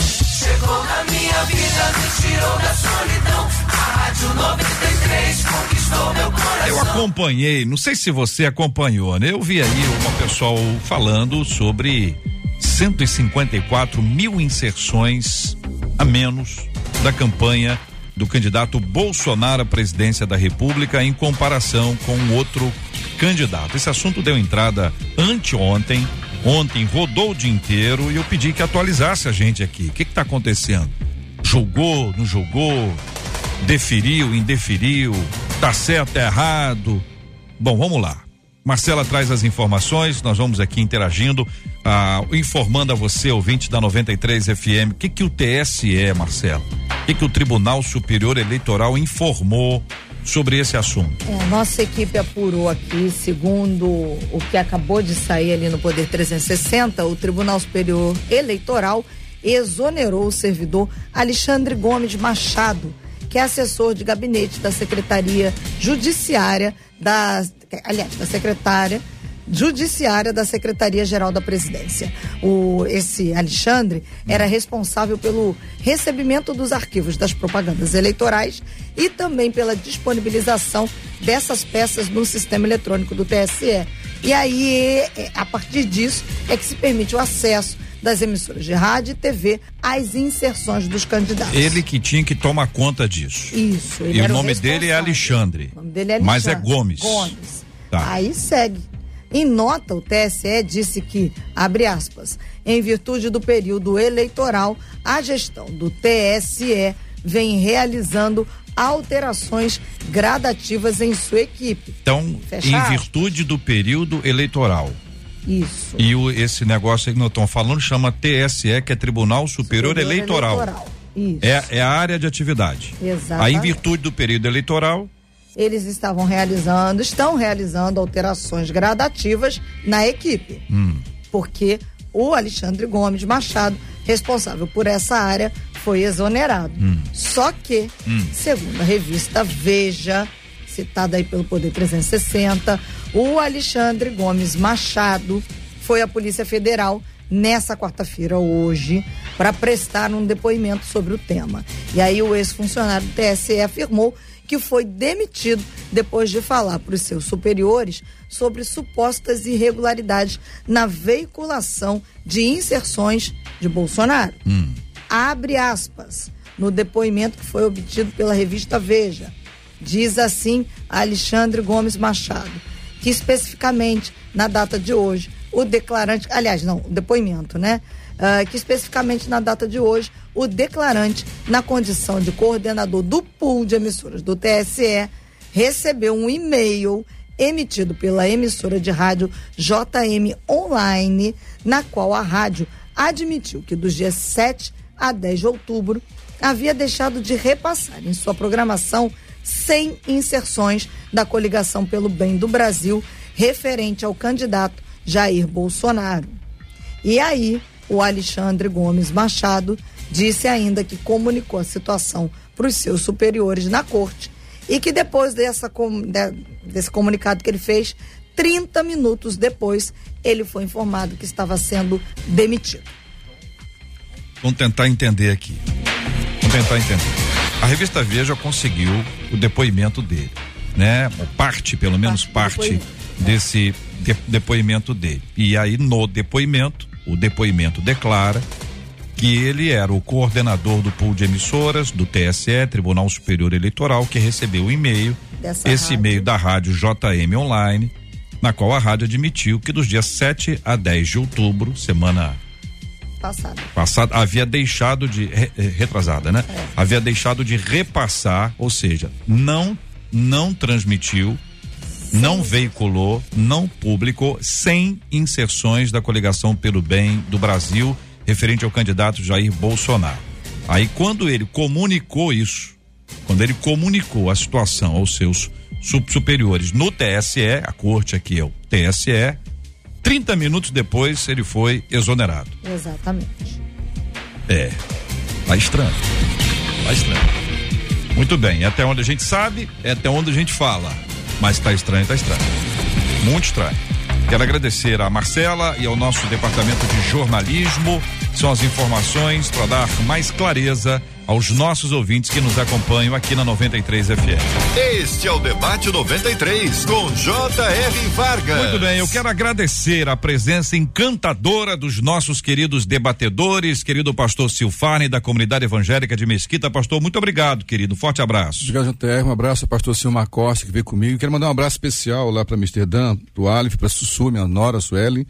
Chegou minha vida, me tirou da solidão. A Rádio 93 conquistou meu coração. Eu acompanhei, não sei se você acompanhou, né? Eu vi aí uma pessoal falando sobre 154 mil inserções a menos da campanha do candidato Bolsonaro à presidência da República em comparação com outro candidato. Esse assunto deu entrada anteontem Ontem rodou o dia inteiro e eu pedi que atualizasse a gente aqui. O que está acontecendo? Jogou, não jogou? Deferiu, indeferiu? Tá certo, tá errado? Bom, vamos lá. Marcela traz as informações, nós vamos aqui interagindo, ah, informando a você, ouvinte da 93 FM, o que que o TSE, Marcela? O que que o Tribunal Superior Eleitoral informou sobre esse assunto? É, nossa equipe apurou aqui, segundo o que acabou de sair ali no Poder 360, o Tribunal Superior Eleitoral exonerou o servidor Alexandre Gomes Machado, que é assessor de gabinete da Secretaria Judiciária da, aliás, da secretária judiciária da Secretaria-Geral da Presidência. O, esse Alexandre era responsável pelo recebimento dos arquivos das propagandas eleitorais e também pela disponibilização dessas peças no sistema eletrônico do TSE. E aí, é, a partir disso, é que se permite o acesso das emissoras de rádio e TV às inserções dos candidatos. Ele que tinha que tomar conta disso. Isso. e o nome o dele é Alexandre. O nome dele é Alexandre. Mas é Gomes. Gomes. Tá. Aí segue. Em nota, o TSE disse que, abre aspas, em virtude do período eleitoral, a gestão do TSE vem realizando alterações gradativas em sua equipe. Então, em virtude do período eleitoral. Isso. E o, esse negócio aí que nós estamos falando chama TSE, que é Tribunal Superior, Superior Eleitoral. Eleitoral. Isso. É, é a área de atividade. Exato. Aí, em virtude do período eleitoral, eles estavam realizando, estão realizando alterações gradativas na equipe. Hum. Porque o Alexandre Gomes Machado, responsável por essa área, foi exonerado. Hum. Só que, hum. segundo a revista Veja, citado aí pelo Poder 360. O Alexandre Gomes Machado foi à Polícia Federal nessa quarta-feira, hoje, para prestar um depoimento sobre o tema. E aí o ex-funcionário do TSE afirmou que foi demitido depois de falar para os seus superiores sobre supostas irregularidades na veiculação de inserções de Bolsonaro. Hum. Abre aspas no depoimento que foi obtido pela revista Veja. Diz assim Alexandre Gomes Machado, que especificamente na data de hoje, o declarante, aliás, não, o depoimento, né? Uh, que especificamente na data de hoje, o declarante, na condição de coordenador do pool de emissoras do TSE, recebeu um e-mail emitido pela emissora de rádio JM Online, na qual a rádio admitiu que dos dias 7 a 10 de outubro havia deixado de repassar em sua programação 100 inserções da coligação pelo bem do Brasil referente ao candidato Jair Bolsonaro. E aí, o Alexandre Gomes Machado disse ainda que comunicou a situação para os seus superiores na corte e que depois dessa, desse comunicado que ele fez, 30 minutos depois, ele foi informado que estava sendo demitido. Vamos tentar entender aqui. Vamos tentar entender. A revista Veja conseguiu o depoimento dele, né? Parte, pelo menos parte, parte desse de, depoimento dele. E aí no depoimento, o depoimento declara que ele era o coordenador do pool de emissoras do TSE, Tribunal Superior Eleitoral, que recebeu o e-mail, esse e-mail da rádio JM Online, na qual a rádio admitiu que dos dias 7 a 10 de outubro, semana passada, passada havia deixado de retrasada, né? É. Havia deixado de repassar, ou seja, não não transmitiu não veiculou, não publicou, sem inserções da coligação pelo bem do Brasil referente ao candidato Jair Bolsonaro. Aí quando ele comunicou isso, quando ele comunicou a situação aos seus superiores no TSE, a corte aqui é o TSE, 30 minutos depois ele foi exonerado. Exatamente. É. Tá estranho. Tá estranho. Muito bem, até onde a gente sabe, é até onde a gente fala. Mas tá estranho, tá estranho. Muito estranho. Quero agradecer a Marcela e ao nosso departamento de jornalismo. São as informações para dar mais clareza aos nossos ouvintes que nos acompanham aqui na 93 FM. Este é o Debate 93 com J.R. Vargas. Muito bem, eu quero agradecer a presença encantadora dos nossos queridos debatedores, querido pastor Silfarne da comunidade evangélica de Mesquita. Pastor, muito obrigado, querido. Forte abraço. Obrigado, J.R. Um abraço ao pastor Silmar Costa que veio comigo. Quero mandar um abraço especial lá para Amsterdã, do Alif, para Sussu, minha nora, Sueli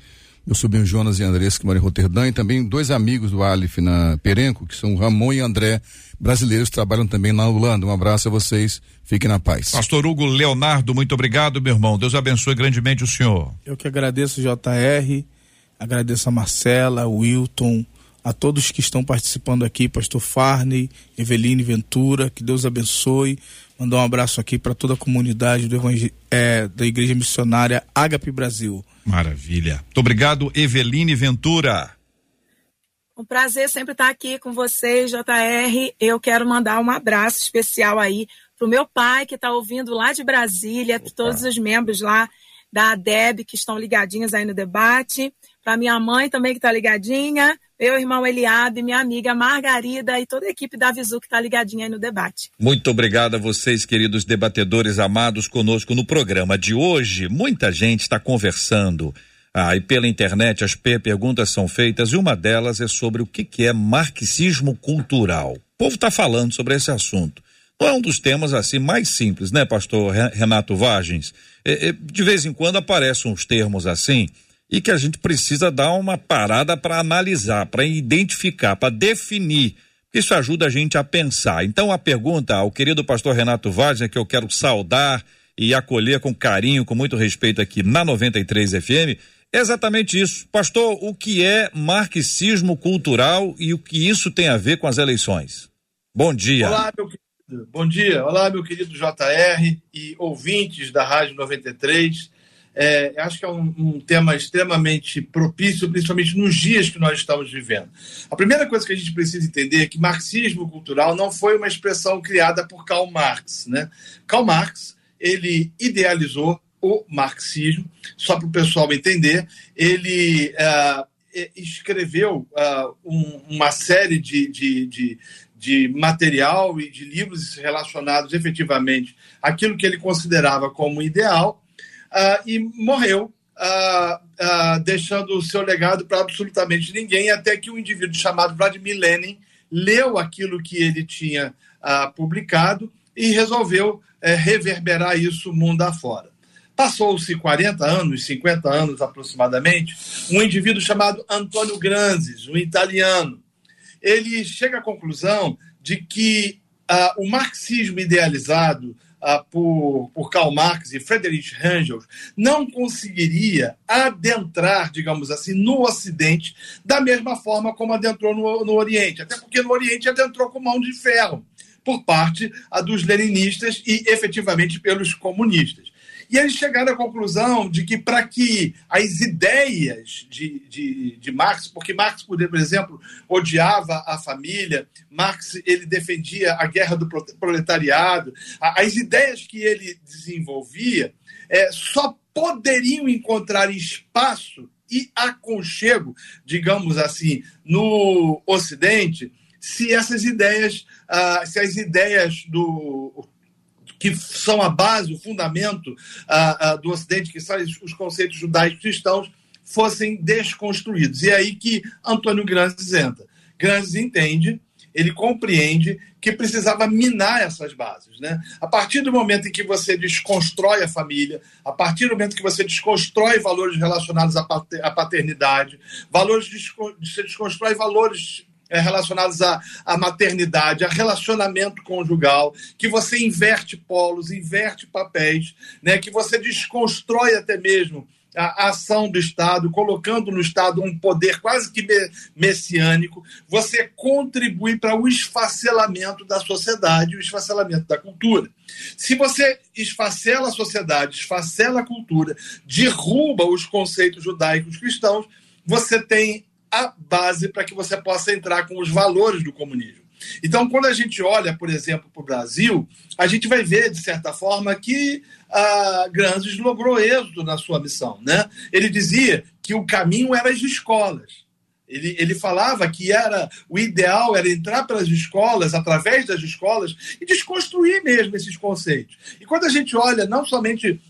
meu sobrinho Jonas e Andrés, que moram em Roterdã, e também dois amigos do Alif na Perenco, que são Ramon e André, brasileiros que trabalham também na Holanda. Um abraço a vocês, fiquem na paz. Pastor Hugo Leonardo, muito obrigado, meu irmão. Deus abençoe grandemente o senhor. Eu que agradeço, JR, agradeço a Marcela, Wilton, a todos que estão participando aqui, Pastor Farney, Eveline Ventura, que Deus abençoe. Mandar um abraço aqui para toda a comunidade do é, da Igreja Missionária Agape Brasil. Maravilha. Muito obrigado, Eveline Ventura. Um prazer sempre estar aqui com vocês, JR. Eu quero mandar um abraço especial aí pro meu pai que está ouvindo lá de Brasília, Opa. todos os membros lá da ADEB que estão ligadinhos aí no debate, para minha mãe também que está ligadinha, meu irmão Eliabe, minha amiga Margarida e toda a equipe da Visu que está ligadinha aí no debate. Muito obrigado a vocês, queridos debatedores amados, conosco no programa de hoje. Muita gente está conversando. Ah, e pela internet as perguntas são feitas e uma delas é sobre o que, que é marxismo cultural. O povo está falando sobre esse assunto. Não é um dos temas assim mais simples, né, pastor Renato Vargens? É, é, de vez em quando aparecem uns termos assim e que a gente precisa dar uma parada para analisar, para identificar, para definir. Isso ajuda a gente a pensar. Então a pergunta ao querido pastor Renato Wagner, que eu quero saudar e acolher com carinho, com muito respeito aqui na 93 FM, é exatamente isso. Pastor, o que é marxismo cultural e o que isso tem a ver com as eleições? Bom dia. Olá, meu querido. Bom dia. Olá, meu querido JR e ouvintes da Rádio 93. É, acho que é um, um, tema extremamente propício, principalmente nos dias que nós estamos vivendo. A primeira coisa que a gente precisa entender é que marxismo cultural não foi uma expressão criada por Karl Marx. Né? Karl Marx ele idealizou o marxismo, só para o pessoal entender, ele uh, escreveu uh, um, uma série de, de, de, de, material e de livros relacionados efetivamente àquilo que ele considerava como ideal uh, e morreu. deixando o seu legado para absolutamente ninguém, até que um indivíduo chamado Vladimir Lenin leu aquilo que ele tinha publicado e resolveu eh, reverberar isso mundo afora. Passou-se 40 anos, 50 anos aproximadamente, um indivíduo chamado Antônio Granzes, um italiano. Ele chega à conclusão de que uh, o marxismo idealizado por, por Karl Marx e Friedrich Engels não conseguiria adentrar, digamos assim, no Ocidente da mesma forma como adentrou no, no Oriente. Até porque no Oriente adentrou com mão de ferro por parte dos leninistas e efetivamente pelos comunistas. E eles chegaram à conclusão de que, para que as ideias de, de, de, Marx, porque Marx, por exemplo, odiava a família, Marx ele defendia a guerra do proletariado, as ideias que ele desenvolvia é, só poderiam encontrar espaço e aconchego, digamos assim, no Ocidente, se essas ideias, ah, se as ideias do que são a base, o fundamento uh, uh, do Ocidente, que são os conceitos judaicos cristãos, fossem desconstruídos. E é aí que Antônio Grandes entra. Grandes entende, ele compreende que precisava minar essas bases. Né? A partir do momento em que você desconstrói a família, a partir do momento que você desconstrói valores relacionados à paternidade, valores você desconstrói valores é, relacionados à, à maternidade, a relacionamento conjugal, que você inverte polos, inverte papéis, né, que você desconstrói até mesmo a ação do Estado, colocando no Estado um poder quase que messiânico, você contribui para o esfacelamento da sociedade, o esfacelamento da cultura. Se você esfacela a sociedade, esfacela a cultura, derruba os conceitos judaicos cristãos, você tem a base para que você possa entrar com os valores do comunismo. Então, quando a gente olha, por exemplo, para o Brasil, a gente vai ver, de certa forma, que a Grandes logrou êxito na sua missão. Né? Ele dizia que o caminho era as escolas. Ele, ele falava que era o ideal era entrar pelas escolas, através das escolas, e desconstruir mesmo esses conceitos. E quando a gente olha não somente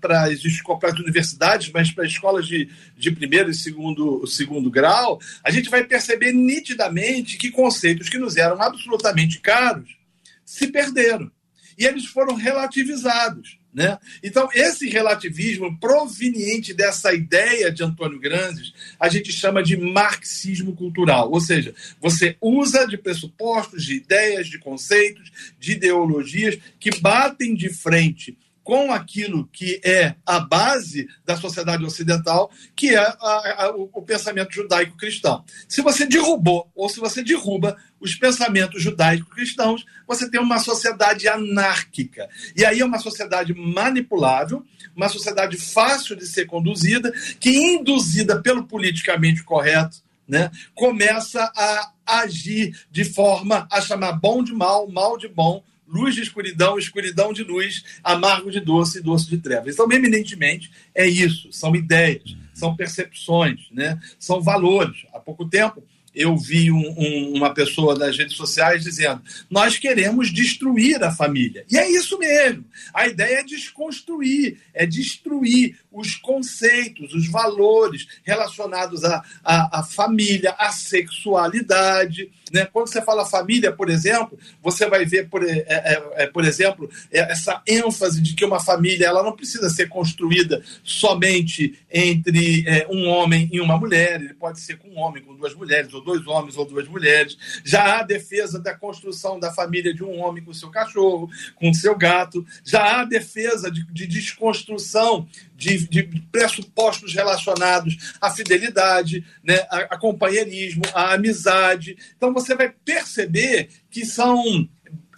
para as universidades, mas para escolas de, de primeiro e segundo, segundo grau, a gente vai perceber nitidamente que conceitos que nos eram absolutamente caros se perderam. E eles foram relativizados. Né? Então, esse relativismo proveniente dessa ideia de Antônio Grandes, a gente chama de marxismo cultural. Ou seja, você usa de pressupostos, de ideias, de conceitos, de ideologias que batem de frente com aquilo que é a base da sociedade ocidental, que é a, a, o, o pensamento judaico-cristão. Se você derrubou ou se você derruba os pensamentos judaico-cristãos, você tem uma sociedade anárquica. E aí é uma sociedade manipulável, uma sociedade fácil de ser conduzida, que, induzida pelo politicamente correto, né, começa a agir de forma a chamar bom de mal, mal de bom, luz de escuridão, escuridão de luz, amargo de doce e doce de trevas. Então, eminentemente, é isso. São ideias, são percepções, né? são valores. Há pouco tempo, eu vi um, um, uma pessoa nas redes sociais dizendo: nós queremos destruir a família. E é isso mesmo. A ideia é desconstruir, é destruir os conceitos, os valores relacionados à, família, à sexualidade. Né? Quando você fala família, por exemplo, você vai ver, por, é, é, é, por exemplo, é, essa ênfase de que uma família ela não precisa ser construída somente entre é, um homem e uma mulher, ele pode ser com um homem, com duas mulheres, ou dois homens ou duas mulheres. Já há defesa da construção da família de um homem com seu cachorro, com seu gato. Já há defesa de, de desconstrução de, de, pressupostos relacionados à fidelidade, né, a, a companheirismo, à amizade. Então você vai perceber que são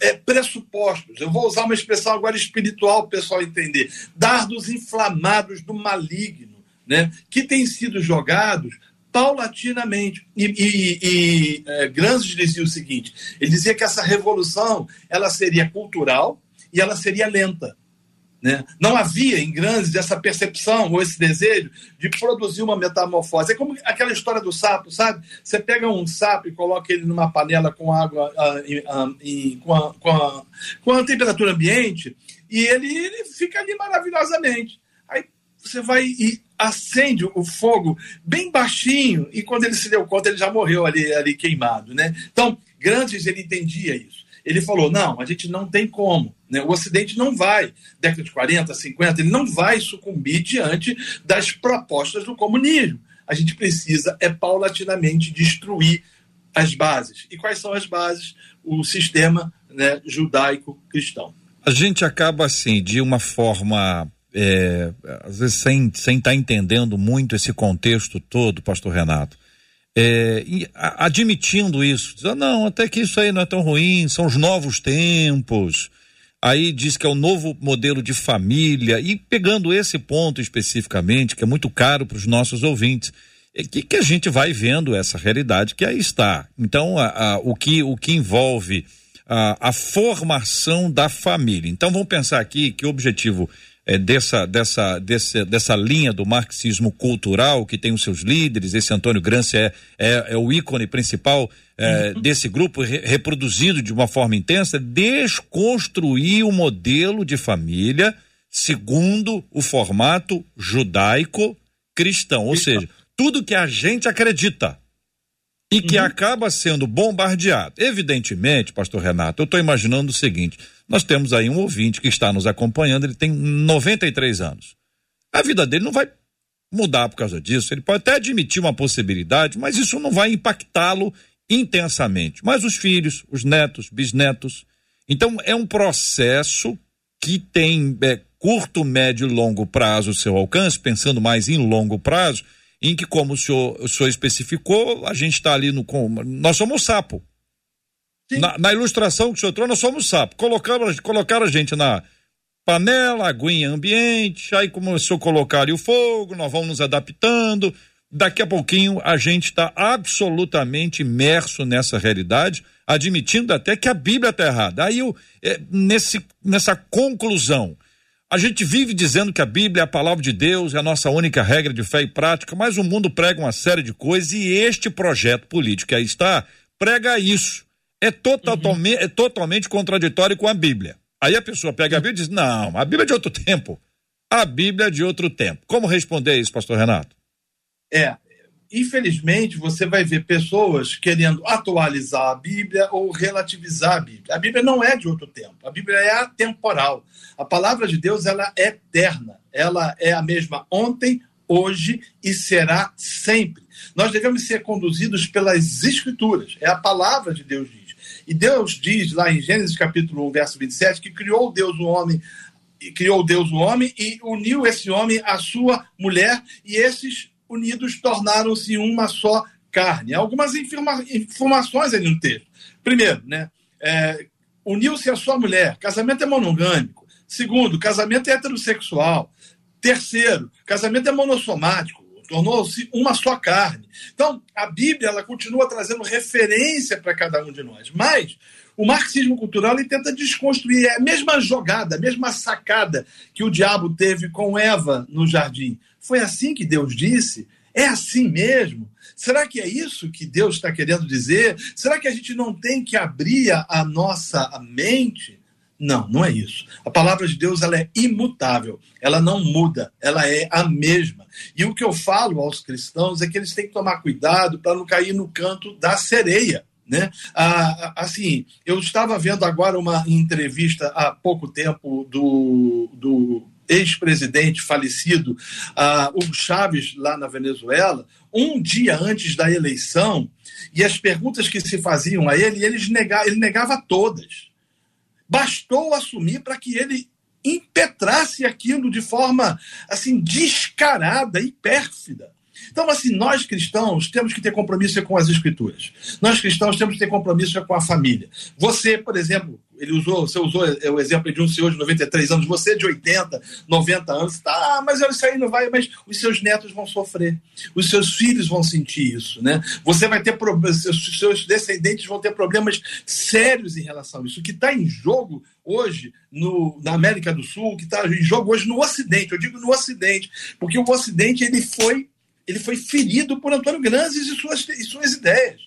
é, pressupostos. Eu vou usar uma expressão agora espiritual para o pessoal entender. Dardos inflamados do maligno, né, que têm sido jogados paulatinamente. E, e, e é, Grandes dizia o seguinte: ele dizia que essa revolução ela seria cultural e ela seria lenta. Né? Não havia em Grandes essa percepção ou esse desejo de produzir uma metamorfose. É como aquela história do sapo, sabe? Você pega um sapo e coloca ele numa panela com água, ah, ah, com, a, com, a, com a temperatura ambiente e ele, ele fica ali maravilhosamente. Aí você vai e acende o fogo bem baixinho e quando ele se deu conta ele já morreu ali, ali queimado, né? Então, Grandes ele entendia isso. Ele falou: não, a gente não tem como. Né? O Ocidente não vai, década de 40, 50, ele não vai sucumbir diante das propostas do comunismo. A gente precisa, é paulatinamente, destruir as bases. E quais são as bases? O sistema né, judaico-cristão. A gente acaba assim, de uma forma, é, às vezes sem estar sem tá entendendo muito esse contexto todo, pastor Renato, é, e a- admitindo isso, diz, ah, não, até que isso aí não é tão ruim, são os novos tempos. Aí diz que é o novo modelo de família, e pegando esse ponto especificamente, que é muito caro para os nossos ouvintes, é que, que a gente vai vendo essa realidade que aí está. Então, a- a- o, que, o que envolve a, a formação da família. Então, vamos pensar aqui que o objetivo é, dessa, dessa, dessa, dessa linha do marxismo cultural, que tem os seus líderes, esse Antônio Gramsci é, é, é o ícone principal é, desse grupo, re- reproduzido de uma forma intensa, desconstruir o modelo de família segundo o formato judaico-cristão, ou seja, tudo que a gente acredita e que acaba sendo bombardeado. Evidentemente, pastor Renato, eu estou imaginando o seguinte: nós temos aí um ouvinte que está nos acompanhando, ele tem 93 anos. A vida dele não vai mudar por causa disso. Ele pode até admitir uma possibilidade, mas isso não vai impactá-lo intensamente. Mas os filhos, os netos, bisnetos. Então, é um processo que tem é, curto, médio e longo prazo o seu alcance, pensando mais em longo prazo, em que, como o senhor, o senhor especificou, a gente está ali no. com- Nós somos sapo. Na, na ilustração que o senhor trouxe, nós somos sapo. Colocaram, colocaram a gente na panela, aguinha ambiente, aí começou a colocar ali o fogo, nós vamos nos adaptando. Daqui a pouquinho a gente está absolutamente imerso nessa realidade, admitindo até que a Bíblia está errada. Aí eu, é, nesse, nessa conclusão, a gente vive dizendo que a Bíblia é a palavra de Deus, é a nossa única regra de fé e prática, mas o mundo prega uma série de coisas e este projeto político que aí está prega isso. É, totalmente, é totalmente contraditório com a Bíblia. Aí a pessoa pega a Bíblia e diz: não, a Bíblia é de outro tempo. A Bíblia é de outro tempo. Como responder isso, pastor Renato? É, infelizmente, você vai ver pessoas querendo atualizar a Bíblia ou relativizar a Bíblia. A Bíblia não é de outro tempo. A Bíblia é atemporal. A palavra de Deus ela é eterna. Ela é a mesma ontem, hoje e será sempre. Nós devemos ser conduzidos pelas Escrituras. É a palavra de Deus diz. E Deus diz lá em Gênesis capítulo 1, verso 27, que criou Deus o homem criou Deus o homem e uniu esse homem à sua mulher e esses unidos tornaram-se uma só carne. Algumas informa- informações ali no texto. Primeiro, né, é, uniu-se à sua mulher. Casamento é monogâmico. Segundo, casamento é heterossexual. Terceiro, casamento é monossomático. Tornou-se uma só carne. Então, a Bíblia ela continua trazendo referência para cada um de nós. Mas o marxismo cultural ele tenta desconstruir é a mesma jogada, a mesma sacada que o diabo teve com Eva no jardim. Foi assim que Deus disse? É assim mesmo? Será que é isso que Deus está querendo dizer? Será que a gente não tem que abrir a, nossa mente? Não, não é isso. A palavra de Deus ela é imutável, ela não muda, ela é a mesma. E o que eu falo aos cristãos é que eles têm que tomar cuidado para não cair no canto da sereia. Né? Ah, assim, eu estava vendo agora uma entrevista há pouco tempo do, do ex-presidente falecido, ah, Hugo Chávez, lá na Venezuela, um dia antes da eleição, e as perguntas que se faziam a ele, eles nega, ele negava todas. Bastou assumir para que ele impetrasse aquilo de forma assim descarada e pérfida. Então, assim, nós cristãos temos que ter compromisso com as escrituras. Nós cristãos temos que ter compromisso com a família. Você, por exemplo, ele usou, você usou o exemplo de um senhor de 93 anos, você de 80, 90 anos, tá, ah, mas isso aí não vai, mas os seus netos vão sofrer, os seus filhos vão sentir isso, né? Você vai ter problemas, seus descendentes vão ter problemas sérios em relação a isso. O que está em jogo hoje no, na América do Sul, que está em jogo hoje no Ocidente, eu digo no Ocidente, porque o Ocidente ele foi, ele foi ferido por Antônio Grandes e suas, e suas ideias.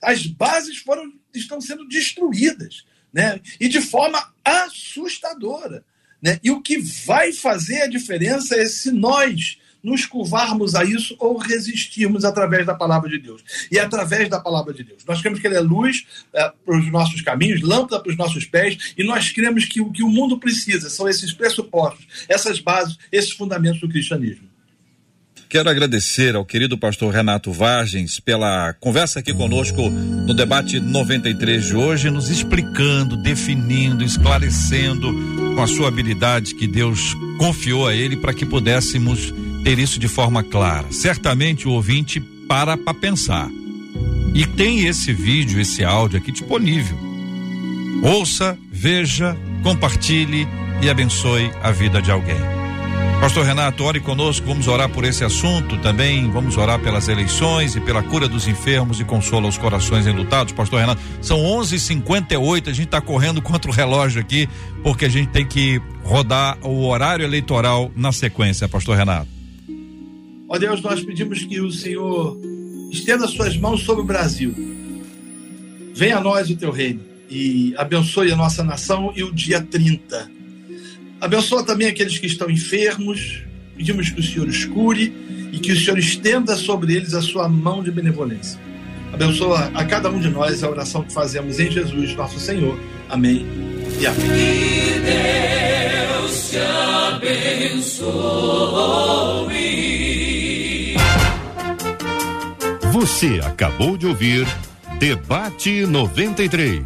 As bases foram, estão sendo destruídas né? e de forma assustadora. Né? E o que vai fazer a diferença é se nós nos curvarmos a isso ou resistirmos através da palavra de Deus. E é através da palavra de Deus. Nós cremos que ele é luz é, para os nossos caminhos, lâmpada para os nossos pés, e nós cremos que o que o mundo precisa são esses pressupostos, essas bases, esses fundamentos do cristianismo. Quero agradecer ao querido pastor Renato Vargens pela conversa aqui conosco no debate 93 de hoje, nos explicando, definindo, esclarecendo com a sua habilidade que Deus confiou a ele para que pudéssemos ter isso de forma clara. Certamente o ouvinte para para pensar. E tem esse vídeo, esse áudio aqui disponível. Ouça, veja, compartilhe e abençoe a vida de alguém. Pastor Renato, ore conosco, vamos orar por esse assunto também, vamos orar pelas eleições e pela cura dos enfermos e consola os corações enlutados. Pastor Renato, são 11:58, a gente está correndo contra o relógio aqui, porque a gente tem que rodar o horário eleitoral na sequência, Pastor Renato. Ó Deus, nós pedimos que o Senhor estenda suas mãos sobre o Brasil. Venha a nós o teu reino e abençoe a nossa nação e o dia 30 Abençoa também aqueles que estão enfermos. Pedimos que o Senhor os cure e que o Senhor estenda sobre eles a sua mão de benevolência. Abençoa a cada um de nós a oração que fazemos em Jesus, nosso Senhor. Amém e amém. Que Deus te abençoe. Você acabou de ouvir Debate 93.